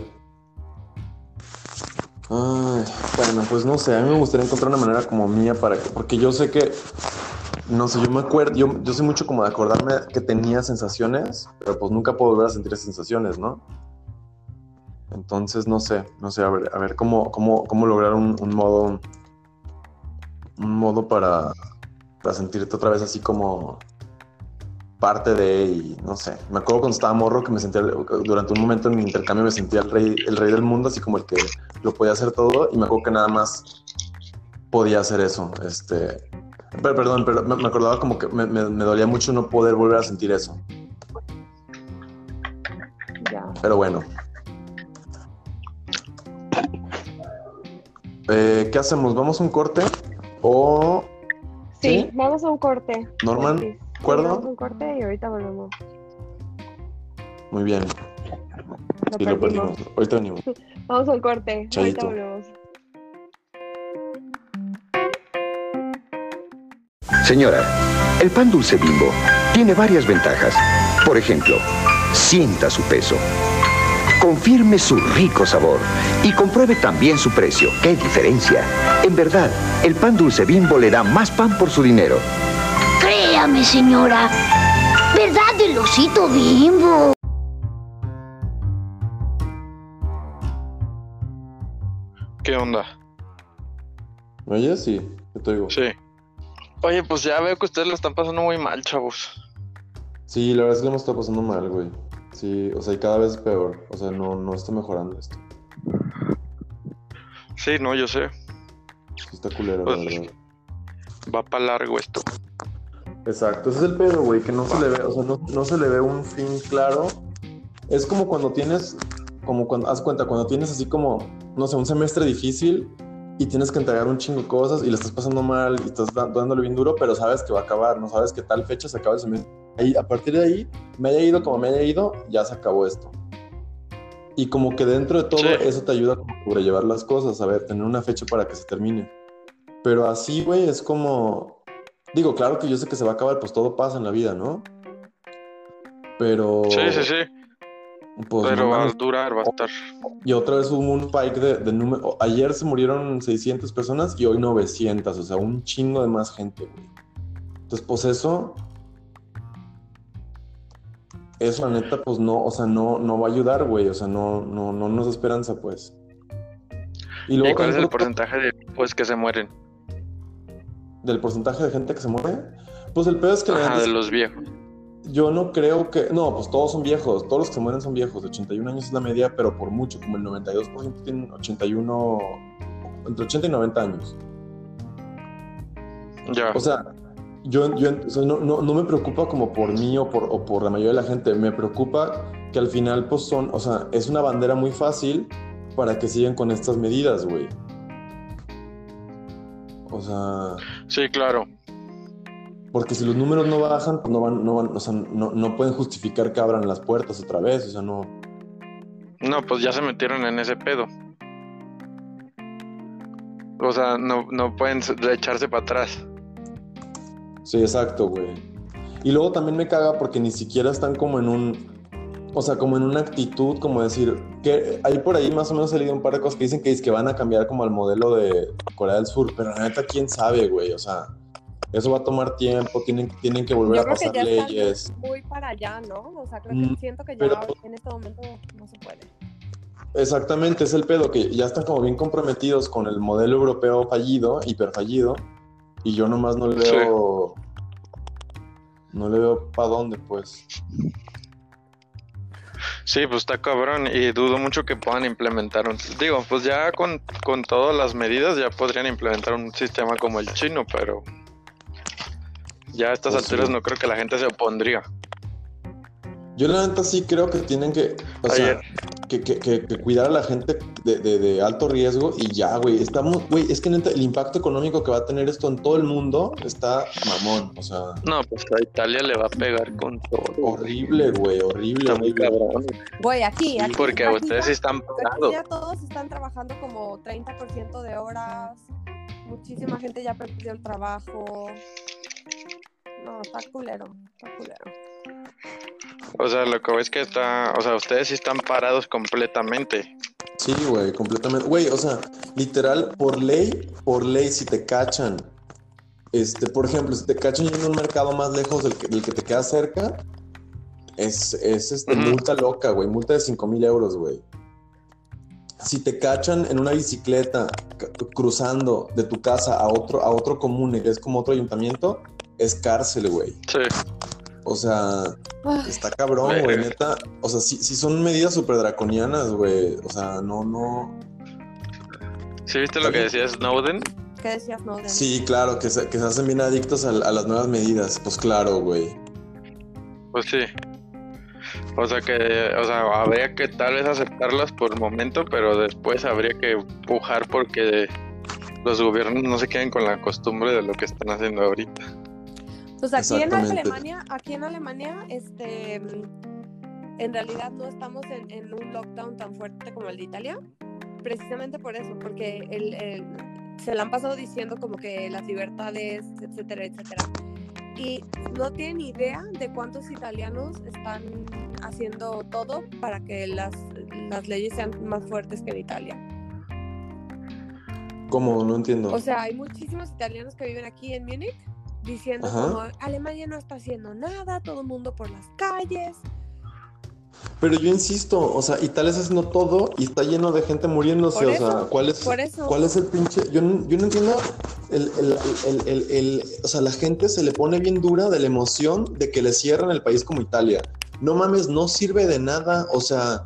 Ay, bueno, pues no sé, a mí me gustaría encontrar una manera como mía para que, porque yo sé que, no sé, yo me acuerdo, yo, yo soy mucho como de acordarme que tenía sensaciones, pero pues nunca puedo volver a sentir sensaciones, ¿no? Entonces, no sé, no sé, a ver, a ver cómo, cómo, cómo lograr un, un modo, un modo para, para sentirte otra vez así como parte de y no sé. Me acuerdo cuando estaba morro que me sentía durante un momento en mi intercambio me sentía el rey, el rey del mundo, así como el que lo podía hacer todo y me acuerdo que nada más podía hacer eso. Este, pero, perdón, pero me, acordaba como que me, me- me dolía mucho no poder volver a sentir eso. Ya. Pero bueno. Eh, ¿Qué hacemos? ¿Vamos a un corte? ¿O Sí, ¿Sí? vamos a un corte. Norman? Sí, ¿Acuerdo? Vamos a un corte y ahorita volvemos. Muy bien. Lo Sí, lo perdimos. perdimos. Ahorita venimos. Vamos a un corte. Chaito. Ahorita volvemos. Señora, el pan dulce bimbo tiene varias ventajas. Por ejemplo, sienta su peso, confirme su rico sabor y compruebe también su precio. ¡Qué diferencia! En verdad, el pan dulce bimbo le da más pan por su dinero. Créame, señora. ¿Verdad del osito bimbo? ¿Qué onda? ¿Me oyes? Sí, te oigo. Sí. Oye, pues ya veo que ustedes lo están pasando muy mal, chavos. Sí, la verdad es que lo hemos estado pasando mal, güey. Sí, o sea, y cada vez es peor. O sea, no, no está mejorando esto. Sí, no, yo sé. Sí está culero, la Pues- verdad. Va para largo esto. Exacto, ese es el pedo, güey, que no se le ve, o sea, no, no se le ve un fin claro. Es como cuando tienes, como cuando, haz cuenta, cuando tienes así como, no sé, un semestre difícil y tienes que entregar un chingo de cosas y le estás pasando mal y estás dándole bien duro, pero sabes que va a acabar, no sabes que tal fecha se acaba el semestre. Ahí, a partir de ahí, me haya ido como me haya ido, ya se acabó esto. Y como que dentro de todo Sí. eso te ayuda a sobrellevar las cosas, a ver, tener una fecha para que se termine. Pero así, güey, es como, Digo, claro que yo sé que se va a acabar, pues todo pasa en la vida, ¿no? Pero. Sí, sí, sí. Pues, Pero no va a durar, va a estar. Y otra vez hubo un spike de, de número. Ayer se murieron 600 personas y hoy 900, o sea, un chingo de más gente, güey. Entonces, pues eso. Eso, la neta, pues no, o sea, no, no va a ayudar, güey. O sea, no, no, no nos da esperanza, pues. Y ¿Y luego cuál es el porcentaje de pues que se mueren? del porcentaje de gente que se muere. Pues el peor es que la Ajá, neta de es- los viejos. Yo no creo que. No, pues todos son viejos. Todos los que se mueren son viejos. 81 años es la media, pero por mucho. Como el 92% tienen 81. Entre 80 y 90 años. Ya. O sea, yo, yo o sea, no, no, no me preocupa como por mí o por, o por la mayoría de la gente. Me preocupa que al final, pues son. O sea, es una bandera muy fácil para que sigan con estas medidas, güey. O sea. Sí, claro. Porque si los números no bajan, pues no van, no van, o sea, no, no pueden justificar que abran las puertas otra vez. O sea, no. No, pues ya se metieron en ese pedo. O sea, no, no pueden echarse para atrás. Sí, exacto, güey. Y luego también me caga porque ni siquiera están como en un. O sea, como en una actitud, como decir, que hay por ahí más o menos leído un par de cosas que dicen que, es que van a cambiar como al modelo de Corea del Sur, pero la neta, quién sabe, güey. O sea, eso va a tomar tiempo, tienen, tienen que volver Yo a creo que pasar ya leyes. muy para allá, ¿no? O sea, creo Mm, siento que ya pero- en este momento no se puede. Exactamente, es el pedo, que ya están como bien comprometidos con el modelo europeo fallido, hiperfallido, y yo nomás no le veo. No le veo para dónde, pues. Sí, pues está cabrón y dudo mucho que puedan implementar un... Digo, pues ya con, con todas las medidas ya podrían implementar un sistema como el chino, pero ya a estas Pues alturas sí. no creo que la gente se opondría. Yo la neta sí creo que tienen que, o sea, que, que- que- que cuidar a la gente de, de- de alto riesgo y ya, güey. Estamos, güey, es que neta, el impacto económico que va a tener esto en todo el mundo está mamón, o sea, No, pues a Italia le va a pegar con todo. horrible, güey, horrible, muy cabrón. Güey, aquí, aquí. Porque aquí ustedes están aquí parados. ya todos están trabajando como 30% de horas. Muchísima gente ya perdió el trabajo. No, está culero, está culero. O sea, lo que veo es que está... O sea, ustedes sí están parados completamente. Sí, güey, completamente. Güey, o sea, literal, por ley, por ley, si te cachan, este, por ejemplo, si te cachan yendo a un mercado más lejos del que, del que te queda cerca, es, es este, multa loca, güey, multa de 5 mil euros, güey. Si te cachan en una bicicleta cruzando de tu casa a otro, a otro comune, que es como otro ayuntamiento, es cárcel, güey. Sí. O sea, Ay. está cabrón, güey, neta. O sea, sí, sí son medidas súper draconianas, güey. O sea, no, no. ¿Sí viste lo que decía Snowden? ¿Qué decías, no? Sí, claro, que se, que se hacen bien adictos a, a las nuevas medidas. Pues claro, güey. Pues sí. O sea que, o sea, habría que tal vez aceptarlas por el momento, pero después habría que empujar porque los gobiernos no se queden con la costumbre de lo que están haciendo ahorita. Pues aquí en. Alemania, aquí en Alemania, este, en realidad no estamos en, en un lockdown tan fuerte como el de Italia, precisamente por eso, porque el, el- se la han pasado diciendo como que las libertades, etcétera, etcétera. Y no tienen idea de cuántos italianos están haciendo todo para que las, las leyes sean más fuertes que en Italia. ¿Cómo? No entiendo. O sea, hay muchísimos italianos que viven aquí en Múnich diciendo Ajá. como Alemania no está haciendo nada, todo el mundo por las calles. Pero yo insisto, o sea, Italia está haciendo todo y está lleno de gente muriéndose. Por o sea, ¿cuál es, por eso. ¿cuál es el pinche? Yo no, yo no entiendo. El, el- el- el- el- o sea, la gente se le pone bien dura de la emoción de que le cierran el país como Italia. No mames, no sirve de nada. O sea,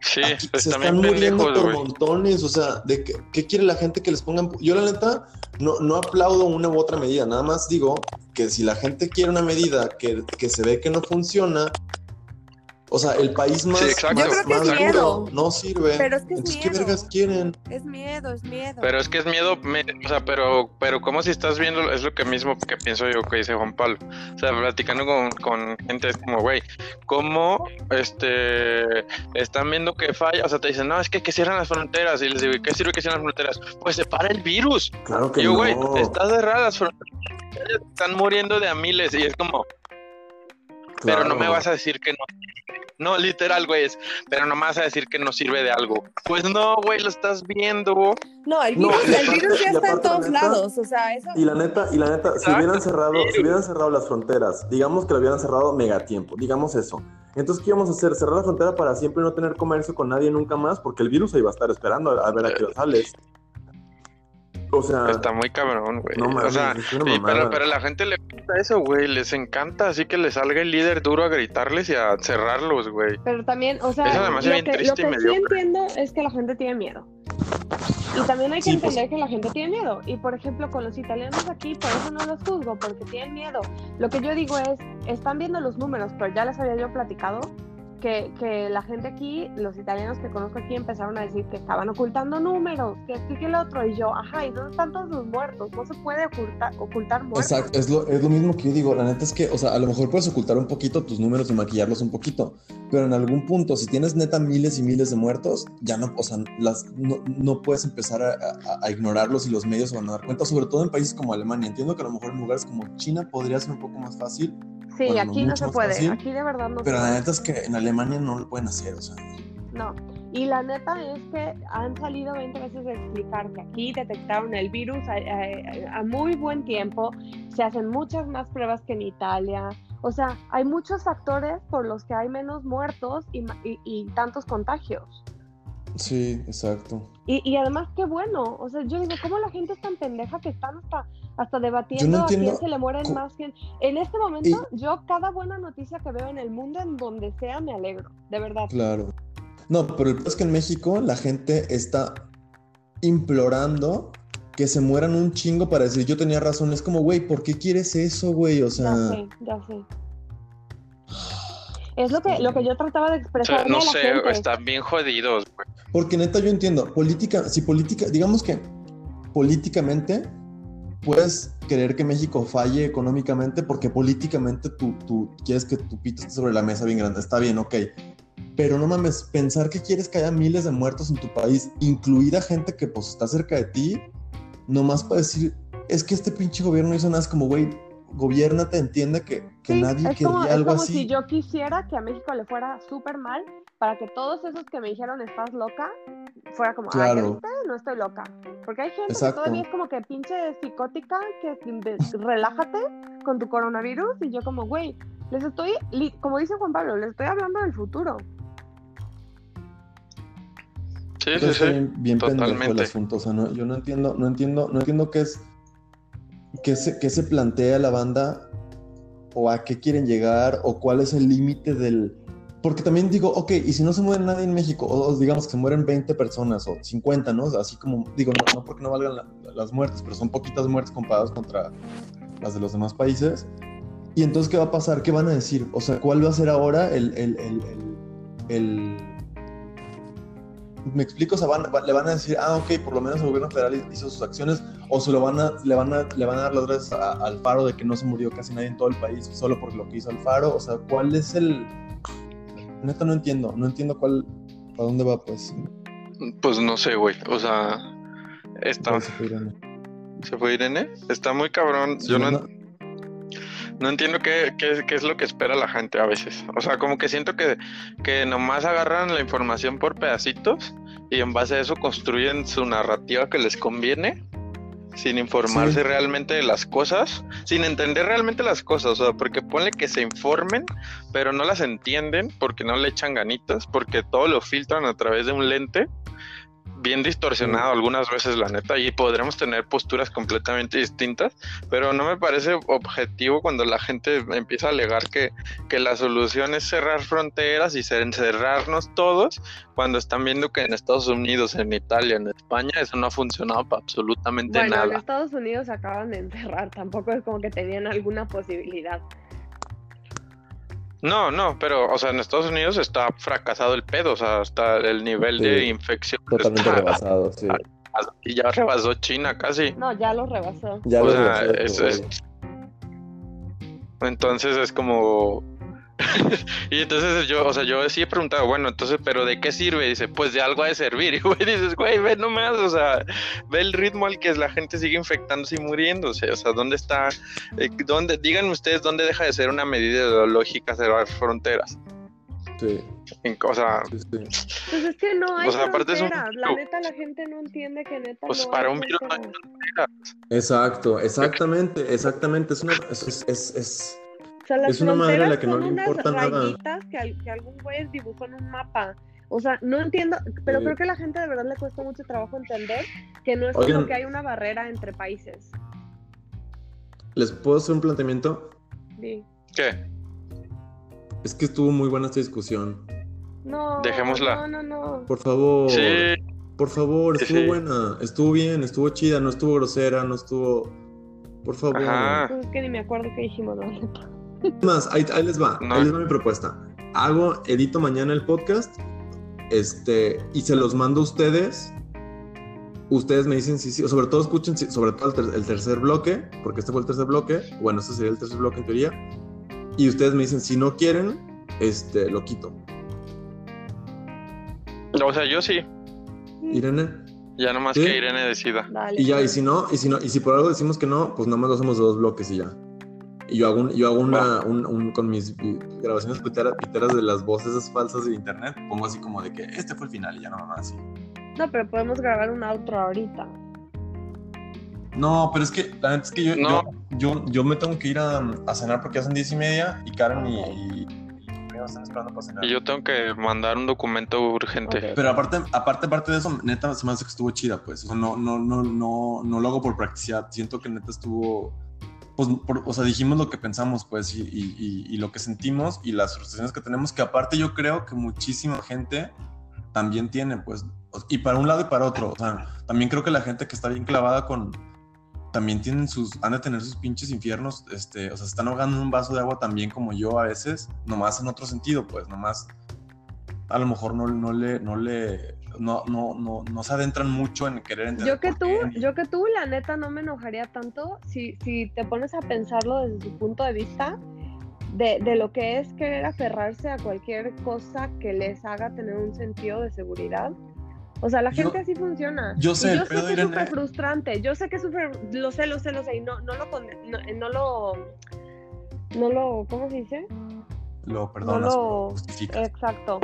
Sí, se pues están también muriendo pendejos, por montones. O sea, ¿de qué, qué quiere la gente que les pongan? Yo, la neta, no, no aplaudo una u otra medida. Nada más digo que si la gente quiere una medida que, que se ve que no funciona, O sea, el país más, Sí, exacto. más, Yo creo que es más miedo. duro no sirve. Pero es que es Entonces, ¿qué miedo. vergas quieren? Es miedo, es miedo. Pero es que es miedo, me- o sea, pero, pero como si estás viendo, es lo que mismo que pienso yo que dice Juan Pablo. O sea, platicando con, con gente es como, güey, ¿cómo este, están viendo que falla? O sea, te dicen, no, es que, que cierran las fronteras. Y les digo, ¿y qué sirve que cierran las fronteras? Pues se para el virus. Claro que Y yo, no. güey, está cerrada las fronteras. Están muriendo de a miles. Y es como, pero no me vas a decir que no. No, literal, güey, es, pero no me vas a decir que no sirve de algo. Pues no, güey, lo estás viendo. No, el virus, el virus ya está en todos la neta- lados. O sea, eso. Y la neta, y la neta, si hubieran cerrado, si hubieran cerrado las fronteras, digamos que lo hubieran cerrado megatiempo, digamos eso. Entonces, ¿qué íbamos a hacer? ¿Cerrar la frontera para siempre y no tener comercio con nadie nunca más? Porque el virus ahí va a estar esperando a, a ver a qué hora sales. O sea, Está muy cabrón, güey. No o mames, sea, es una y mamada. pero, pero a la gente le gusta eso, güey. Les encanta, así que le salga el líder duro a gritarles y a cerrarlos, güey. Pero también, o sea, Eso lo además es bien que, lo y que sí mediocre. entiendo es que la gente tiene miedo. Y también hay que Sí, pues. entender que la gente tiene miedo. Y por ejemplo, con los italianos aquí, por eso no los juzgo, porque tienen miedo. Lo que yo digo es, están viendo los números, pero ya les había yo platicado que, que la gente aquí, los italianos que conozco aquí, empezaron a decir que estaban ocultando números, que esto y que el otro. Y yo, ajá, ¿y dónde están todos los muertos? No se puede ocultar, ocultar muertos. Exacto, es lo, es lo mismo que yo digo. La neta es que, o sea, a lo mejor puedes ocultar un poquito tus números y maquillarlos un poquito, pero en algún punto, si tienes neta miles y miles de muertos, ya no, o sea, las, no, no puedes empezar a, a- a ignorarlos y los medios se van a dar cuenta, sobre todo en países como Alemania. Entiendo que a lo mejor en lugares como China podría ser un poco más fácil, Sí, Bueno, aquí no se puede. fácil, Aquí de verdad no pero se la puede. neta es que en Alemania no lo pueden hacer, o sea. No, y la neta es que han salido 20 veces de explicar que aquí detectaron el virus a, a- a muy buen tiempo, se hacen muchas más pruebas que en Italia, o sea, hay muchos factores por los que hay menos muertos y, y- y tantos contagios. Sí, exacto. Y, y además, qué bueno, o sea, yo digo, ¿cómo la gente es tan pendeja que están hasta, hasta debatiendo no a quién se le mueren más gente? En este momento, yo cada buena noticia que veo en el mundo, en donde sea, me alegro, de verdad. Claro. No, pero el problema es que en México la gente está implorando que se mueran un chingo para decir yo tenía razón. Es como, güey, ¿por qué quieres eso, güey? O Ya sea, sé, ya sé. Es lo que, lo que yo trataba de O sea, expresar no a la sé, gente. están bien jodidos, güey. porque neta yo entiendo, política, si política, digamos que políticamente puedes querer que México falle económicamente porque políticamente tú, tú quieres que tu pito esté sobre la mesa bien grande. Está bien, ok. Pero no mames, pensar que quieres que haya miles de muertos en tu país, incluida gente que pues está cerca de ti, nomás para decir, es que este pinche gobierno hizo nada, es como, güey, gobiernate, entiende que, que Sí, nadie es quería como, es como así. si yo quisiera que a México le fuera súper mal para que todos esos que me dijeron estás loca fuera como, ah, ¿ya Claro. viste? No estoy loca. Porque hay gente Exacto. que todavía es como que pinche psicótica, que de- relájate con tu coronavirus y yo como, güey, les estoy, como dice Juan Pablo, les estoy hablando del futuro. Sí, sí, Entonces, sí. está bien, bien pendejo el Totalmente. asunto. O sea, no, yo no entiendo, no entiendo, no entiendo qué es, qué se, qué se plantea la banda o a qué quieren llegar o cuál es el límite del. Porque también digo, ok, y si no se muere nadie en México, o, digamos que se mueren 20 personas o 50, ¿no? Así como, digo, no, no porque no valgan la- las muertes, pero son poquitas muertes comparadas contra las de los demás países. Y entonces, ¿qué va a pasar? ¿Qué van a decir? O sea, ¿cuál va a ser ahora el, el, el- el- me explico, o sea, van- va- le van a decir, ah, ok, por lo menos el gobierno federal hizo sus acciones, o se lo van a, le van a, le van a dar las al Faro de que no se murió casi nadie en todo el país solo por lo que hizo el Faro, o sea, ¿cuál es el...? Neta no entiendo, no entiendo cuál, ¿para dónde va, pues? Pues no sé, güey. O sea, está. Se fue Irene. ¿Se fue Irene? Está muy cabrón. Sí, Yo no, no- no entiendo qué, qué, qué es lo que espera la gente a veces. O sea, como que siento que, que nomás agarran la información por pedacitos y en base a eso construyen su narrativa que les conviene sin informarse Sí. realmente de las cosas, sin entender realmente las cosas, o sea, porque ponle que se informen, pero no las entienden porque no le echan ganitas, porque todo lo filtran a través de un lente bien distorsionado algunas veces, la neta, y podremos tener posturas completamente distintas, pero no me parece objetivo cuando la gente empieza a alegar que, que la solución es cerrar fronteras y encerrarnos todos, cuando están viendo que en Estados Unidos, en Italia, en España, eso no ha funcionado para absolutamente Bueno, en nada. Estados Unidos acaban de encerrar, tampoco es como que tenían alguna posibilidad. No, no, pero, o sea, en Estados Unidos está fracasado el pedo, o sea, hasta el nivel de infección. Totalmente está- rebasado, sí. Y ya rebasó China casi. No, ya los rebasó. Ya o lo sea, rebasó, es- güey. es- Entonces es como... y entonces yo, o sea, yo sí he preguntado, bueno, entonces, ¿pero de qué sirve? Dice, pues de algo ha de servir. Y güey, dices, güey, ve nomás, o sea, ve el ritmo al que la gente sigue infectándose y muriéndose. O sea, ¿dónde está? eh, ¿dónde, díganme ustedes, ¿dónde deja de ser una medida ideológica cerrar fronteras? Sí, En- o sea, sí, sí. Pues es que no hay O sea, aparte es un fronteras. La neta, la gente no entiende que neta pues no para hay un virus no hay fronteras. Exacto, exactamente, exactamente. Es una, es, es, es- es- O sea, las Es una madre a la fronteras que no son le unas importa nada. rayitas que, al- que algún güey dibujó en un mapa. O sea, no entiendo, pero Sí. creo que a la gente de verdad le cuesta mucho trabajo entender que no es Oigan. como que hay una barrera entre países. ¿Les puedo hacer un planteamiento? Sí. ¿qué? Es que estuvo muy buena esta discusión. No, Dejémosla. no, no, no. Por favor. Sí, Por favor, estuvo sí. buena, estuvo bien, estuvo chida, no estuvo grosera, no estuvo. Por favor. Ajá. Pues es que ni me acuerdo qué dijimos. Es Más, ahí, ahí les va, No. ahí les va mi propuesta. Hago, edito mañana el podcast, este, y se los mando a ustedes. Ustedes me dicen si sí, o sobre todo escuchen, sobre todo el, ter- el tercer bloque, porque este fue el tercer bloque. Bueno, este sería el tercer bloque en teoría. Y ustedes me dicen si no quieren, este, lo quito. o sea, yo sí. Irene. Ya nomás ¿Sí? que Irene decida. Dale. Y ya, y si no, y si no, y si por algo decimos que no, pues nada más lo hacemos de dos bloques y ya. Y yo hago, un- yo hago una, un, un- con mis grabaciones piteras, piteras de las voces esas falsas de internet, pongo así como de que este fue el final y ya no más así. No, pero podemos grabar un outro ahorita. No, pero es que la neta es que yo, No. yo, yo, yo me tengo que ir a, a cenar porque ya son diez y media y Karen y, y, y me están esperando para cenar. Y yo tengo que mandar un documento urgente. Ok. Pero aparte, aparte, aparte de eso, neta se me hace que estuvo chida, pues. O sea, no, no, no, no, no lo hago por practicidad. Siento que neta estuvo. Pues, por- o sea, dijimos lo que pensamos, pues, y, y- lo que sentimos y las frustraciones que tenemos, que aparte yo creo que muchísima gente también tiene, pues, y para un lado y para otro. O sea, también creo que la gente que está bien clavada con. También tienen sus. Han de tener sus pinches infiernos, este, o sea, se están ahogando un vaso de agua también como yo a veces, nomás en otro sentido, pues, nomás a lo mejor no, no le, no le, no, no, no, no se adentran mucho en querer entender. Yo que tú, qué. yo que tú, la neta, no me enojaría tanto si, si te pones a pensarlo desde su punto de vista de, de lo que es querer aferrarse a cualquier cosa que les haga tener un sentido de seguridad. O sea, la Yo- gente así funciona. yo sé, y yo sé que es súper frustrante. Yo sé que es súper, lo sé, lo sé, lo sé, y no, no lo, no lo, no lo, ¿cómo se dice? Lo perdonas, no lo lo, justificas. exacto.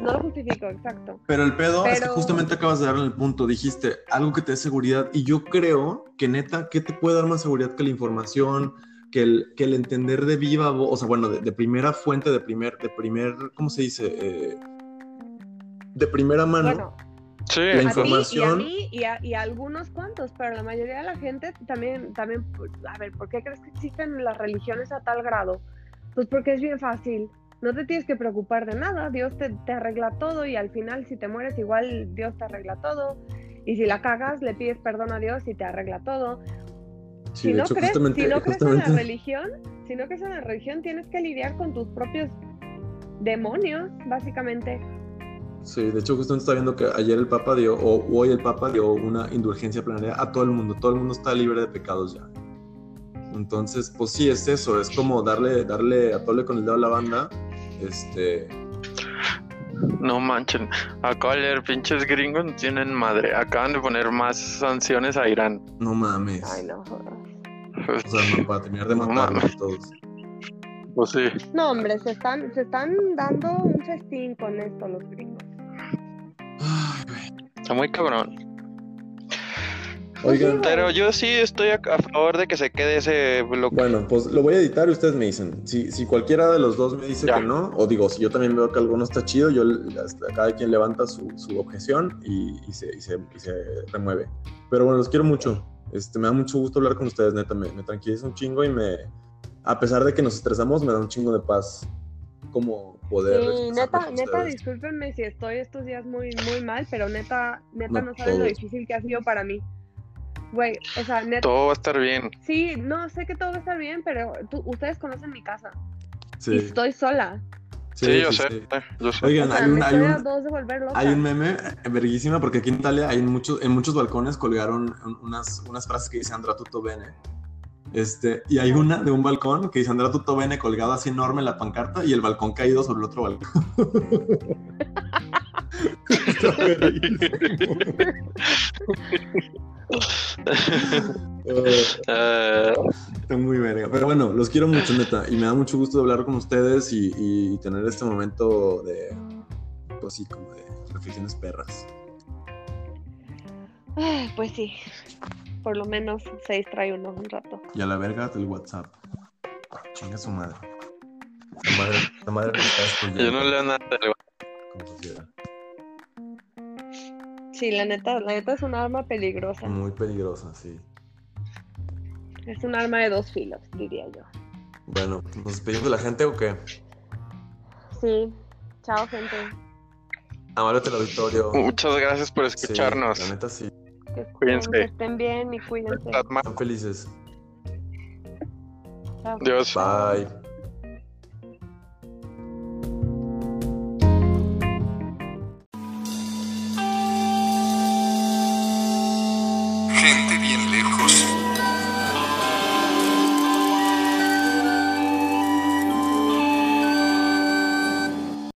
No lo justifico, exacto. Pero el pedo es que justamente acabas de darle el punto. Dijiste algo que te dé seguridad. Y yo creo que neta, ¿qué te puede dar más seguridad que la información? Que el, que el entender de viva voz, o sea, bueno, de, de primera fuente, de primer, de primer, ¿cómo se dice? Eh, de primera mano. Bueno, Sí, La a y a información- mí y a, y a algunos cuantos, pero la mayoría de la gente también, también, a ver, ¿por qué crees que existen las religiones a tal grado? Pues porque es bien fácil. No te tienes que preocupar de nada, Dios te, te arregla todo y al final si te mueres igual Dios te arregla todo. Y si la cagas, le pides perdón a Dios y te arregla todo. Sí, si, no hecho, crees, si no crees en la religión, si no crees en la religión, tienes que lidiar con tus propios demonios, básicamente. Sí, de hecho justamente está viendo que ayer el Papa dio, o hoy el Papa dio una indulgencia plenaria a todo el mundo. Todo el mundo está libre de pecados ya. Entonces, pues sí, es eso. Es como darle, darle a tole con el dedo a la banda. Este, no manchen. Acabo de leer, pinches gringos no tienen madre. Acaban de poner más sanciones a Irán. no mames. Ay, no. O sea, no, para terminar de No matarlos mames. todos. Pues sí. No, hombre, se están, se están dando un festín con esto los gringos. Está muy cabrón. Oigan, Pero yo sí estoy a, a favor de que se quede ese bloque. bueno, pues lo voy a editar y ustedes me dicen. Si, si cualquiera de los dos me dice Ya. que no, o digo, si yo también veo que alguno está chido, yo hasta cada quien levanta su, su objeción y, y se, y, se, y se remueve. Pero bueno, los quiero mucho. Este, me da mucho gusto hablar con ustedes, neta. Me, me tranquiliza un chingo y me, a pesar de que nos estresamos, me da un chingo de paz como poder. Sí, neta, neta, discúlpenme si estoy estos días muy, muy mal, pero neta, neta No no, saben lo difícil que ha sido para mí. Güey, o sea, neta. Todo va a estar bien. Sí, no, sé que todo va a estar bien, pero tú- ustedes conocen mi casa. Sí. Y estoy sola. Sí, yo sé, yo sé. Oigan, O sea, hay un, hay un, hay meme eh, verguísima porque aquí en Italia hay muchos, en muchos balcones colgaron un- unas, unas frases que dice Andra tutto bene. Este, y hay una de un balcón que dice Andra tutto bene colgado así enorme en la pancarta y el balcón caído sobre el otro balcón. Está muy verga. Pero bueno, los quiero mucho, neta. Y me da mucho gusto hablar con ustedes y, y tener este momento de, pues sí, como de reflexiones perras. Pues sí. Por lo menos se distrae uno un rato. Y a la verga del WhatsApp. Chinga su madre. La madre, la madre que está yo no leo nada del como sociedad. Sí, la neta, la neta es un arma peligrosa. Muy peligrosa, sí. Es un arma de dos filos, diría yo. Bueno, ¿nos despedimos de la gente o qué? Sí. Chao, gente. Amable el auditorio. Muchas gracias por Sí, escucharnos. la neta sí. Que Cuídense. que estén bien y cuídense. Están felices. Chao. Dios. Bye. Gente bien lejos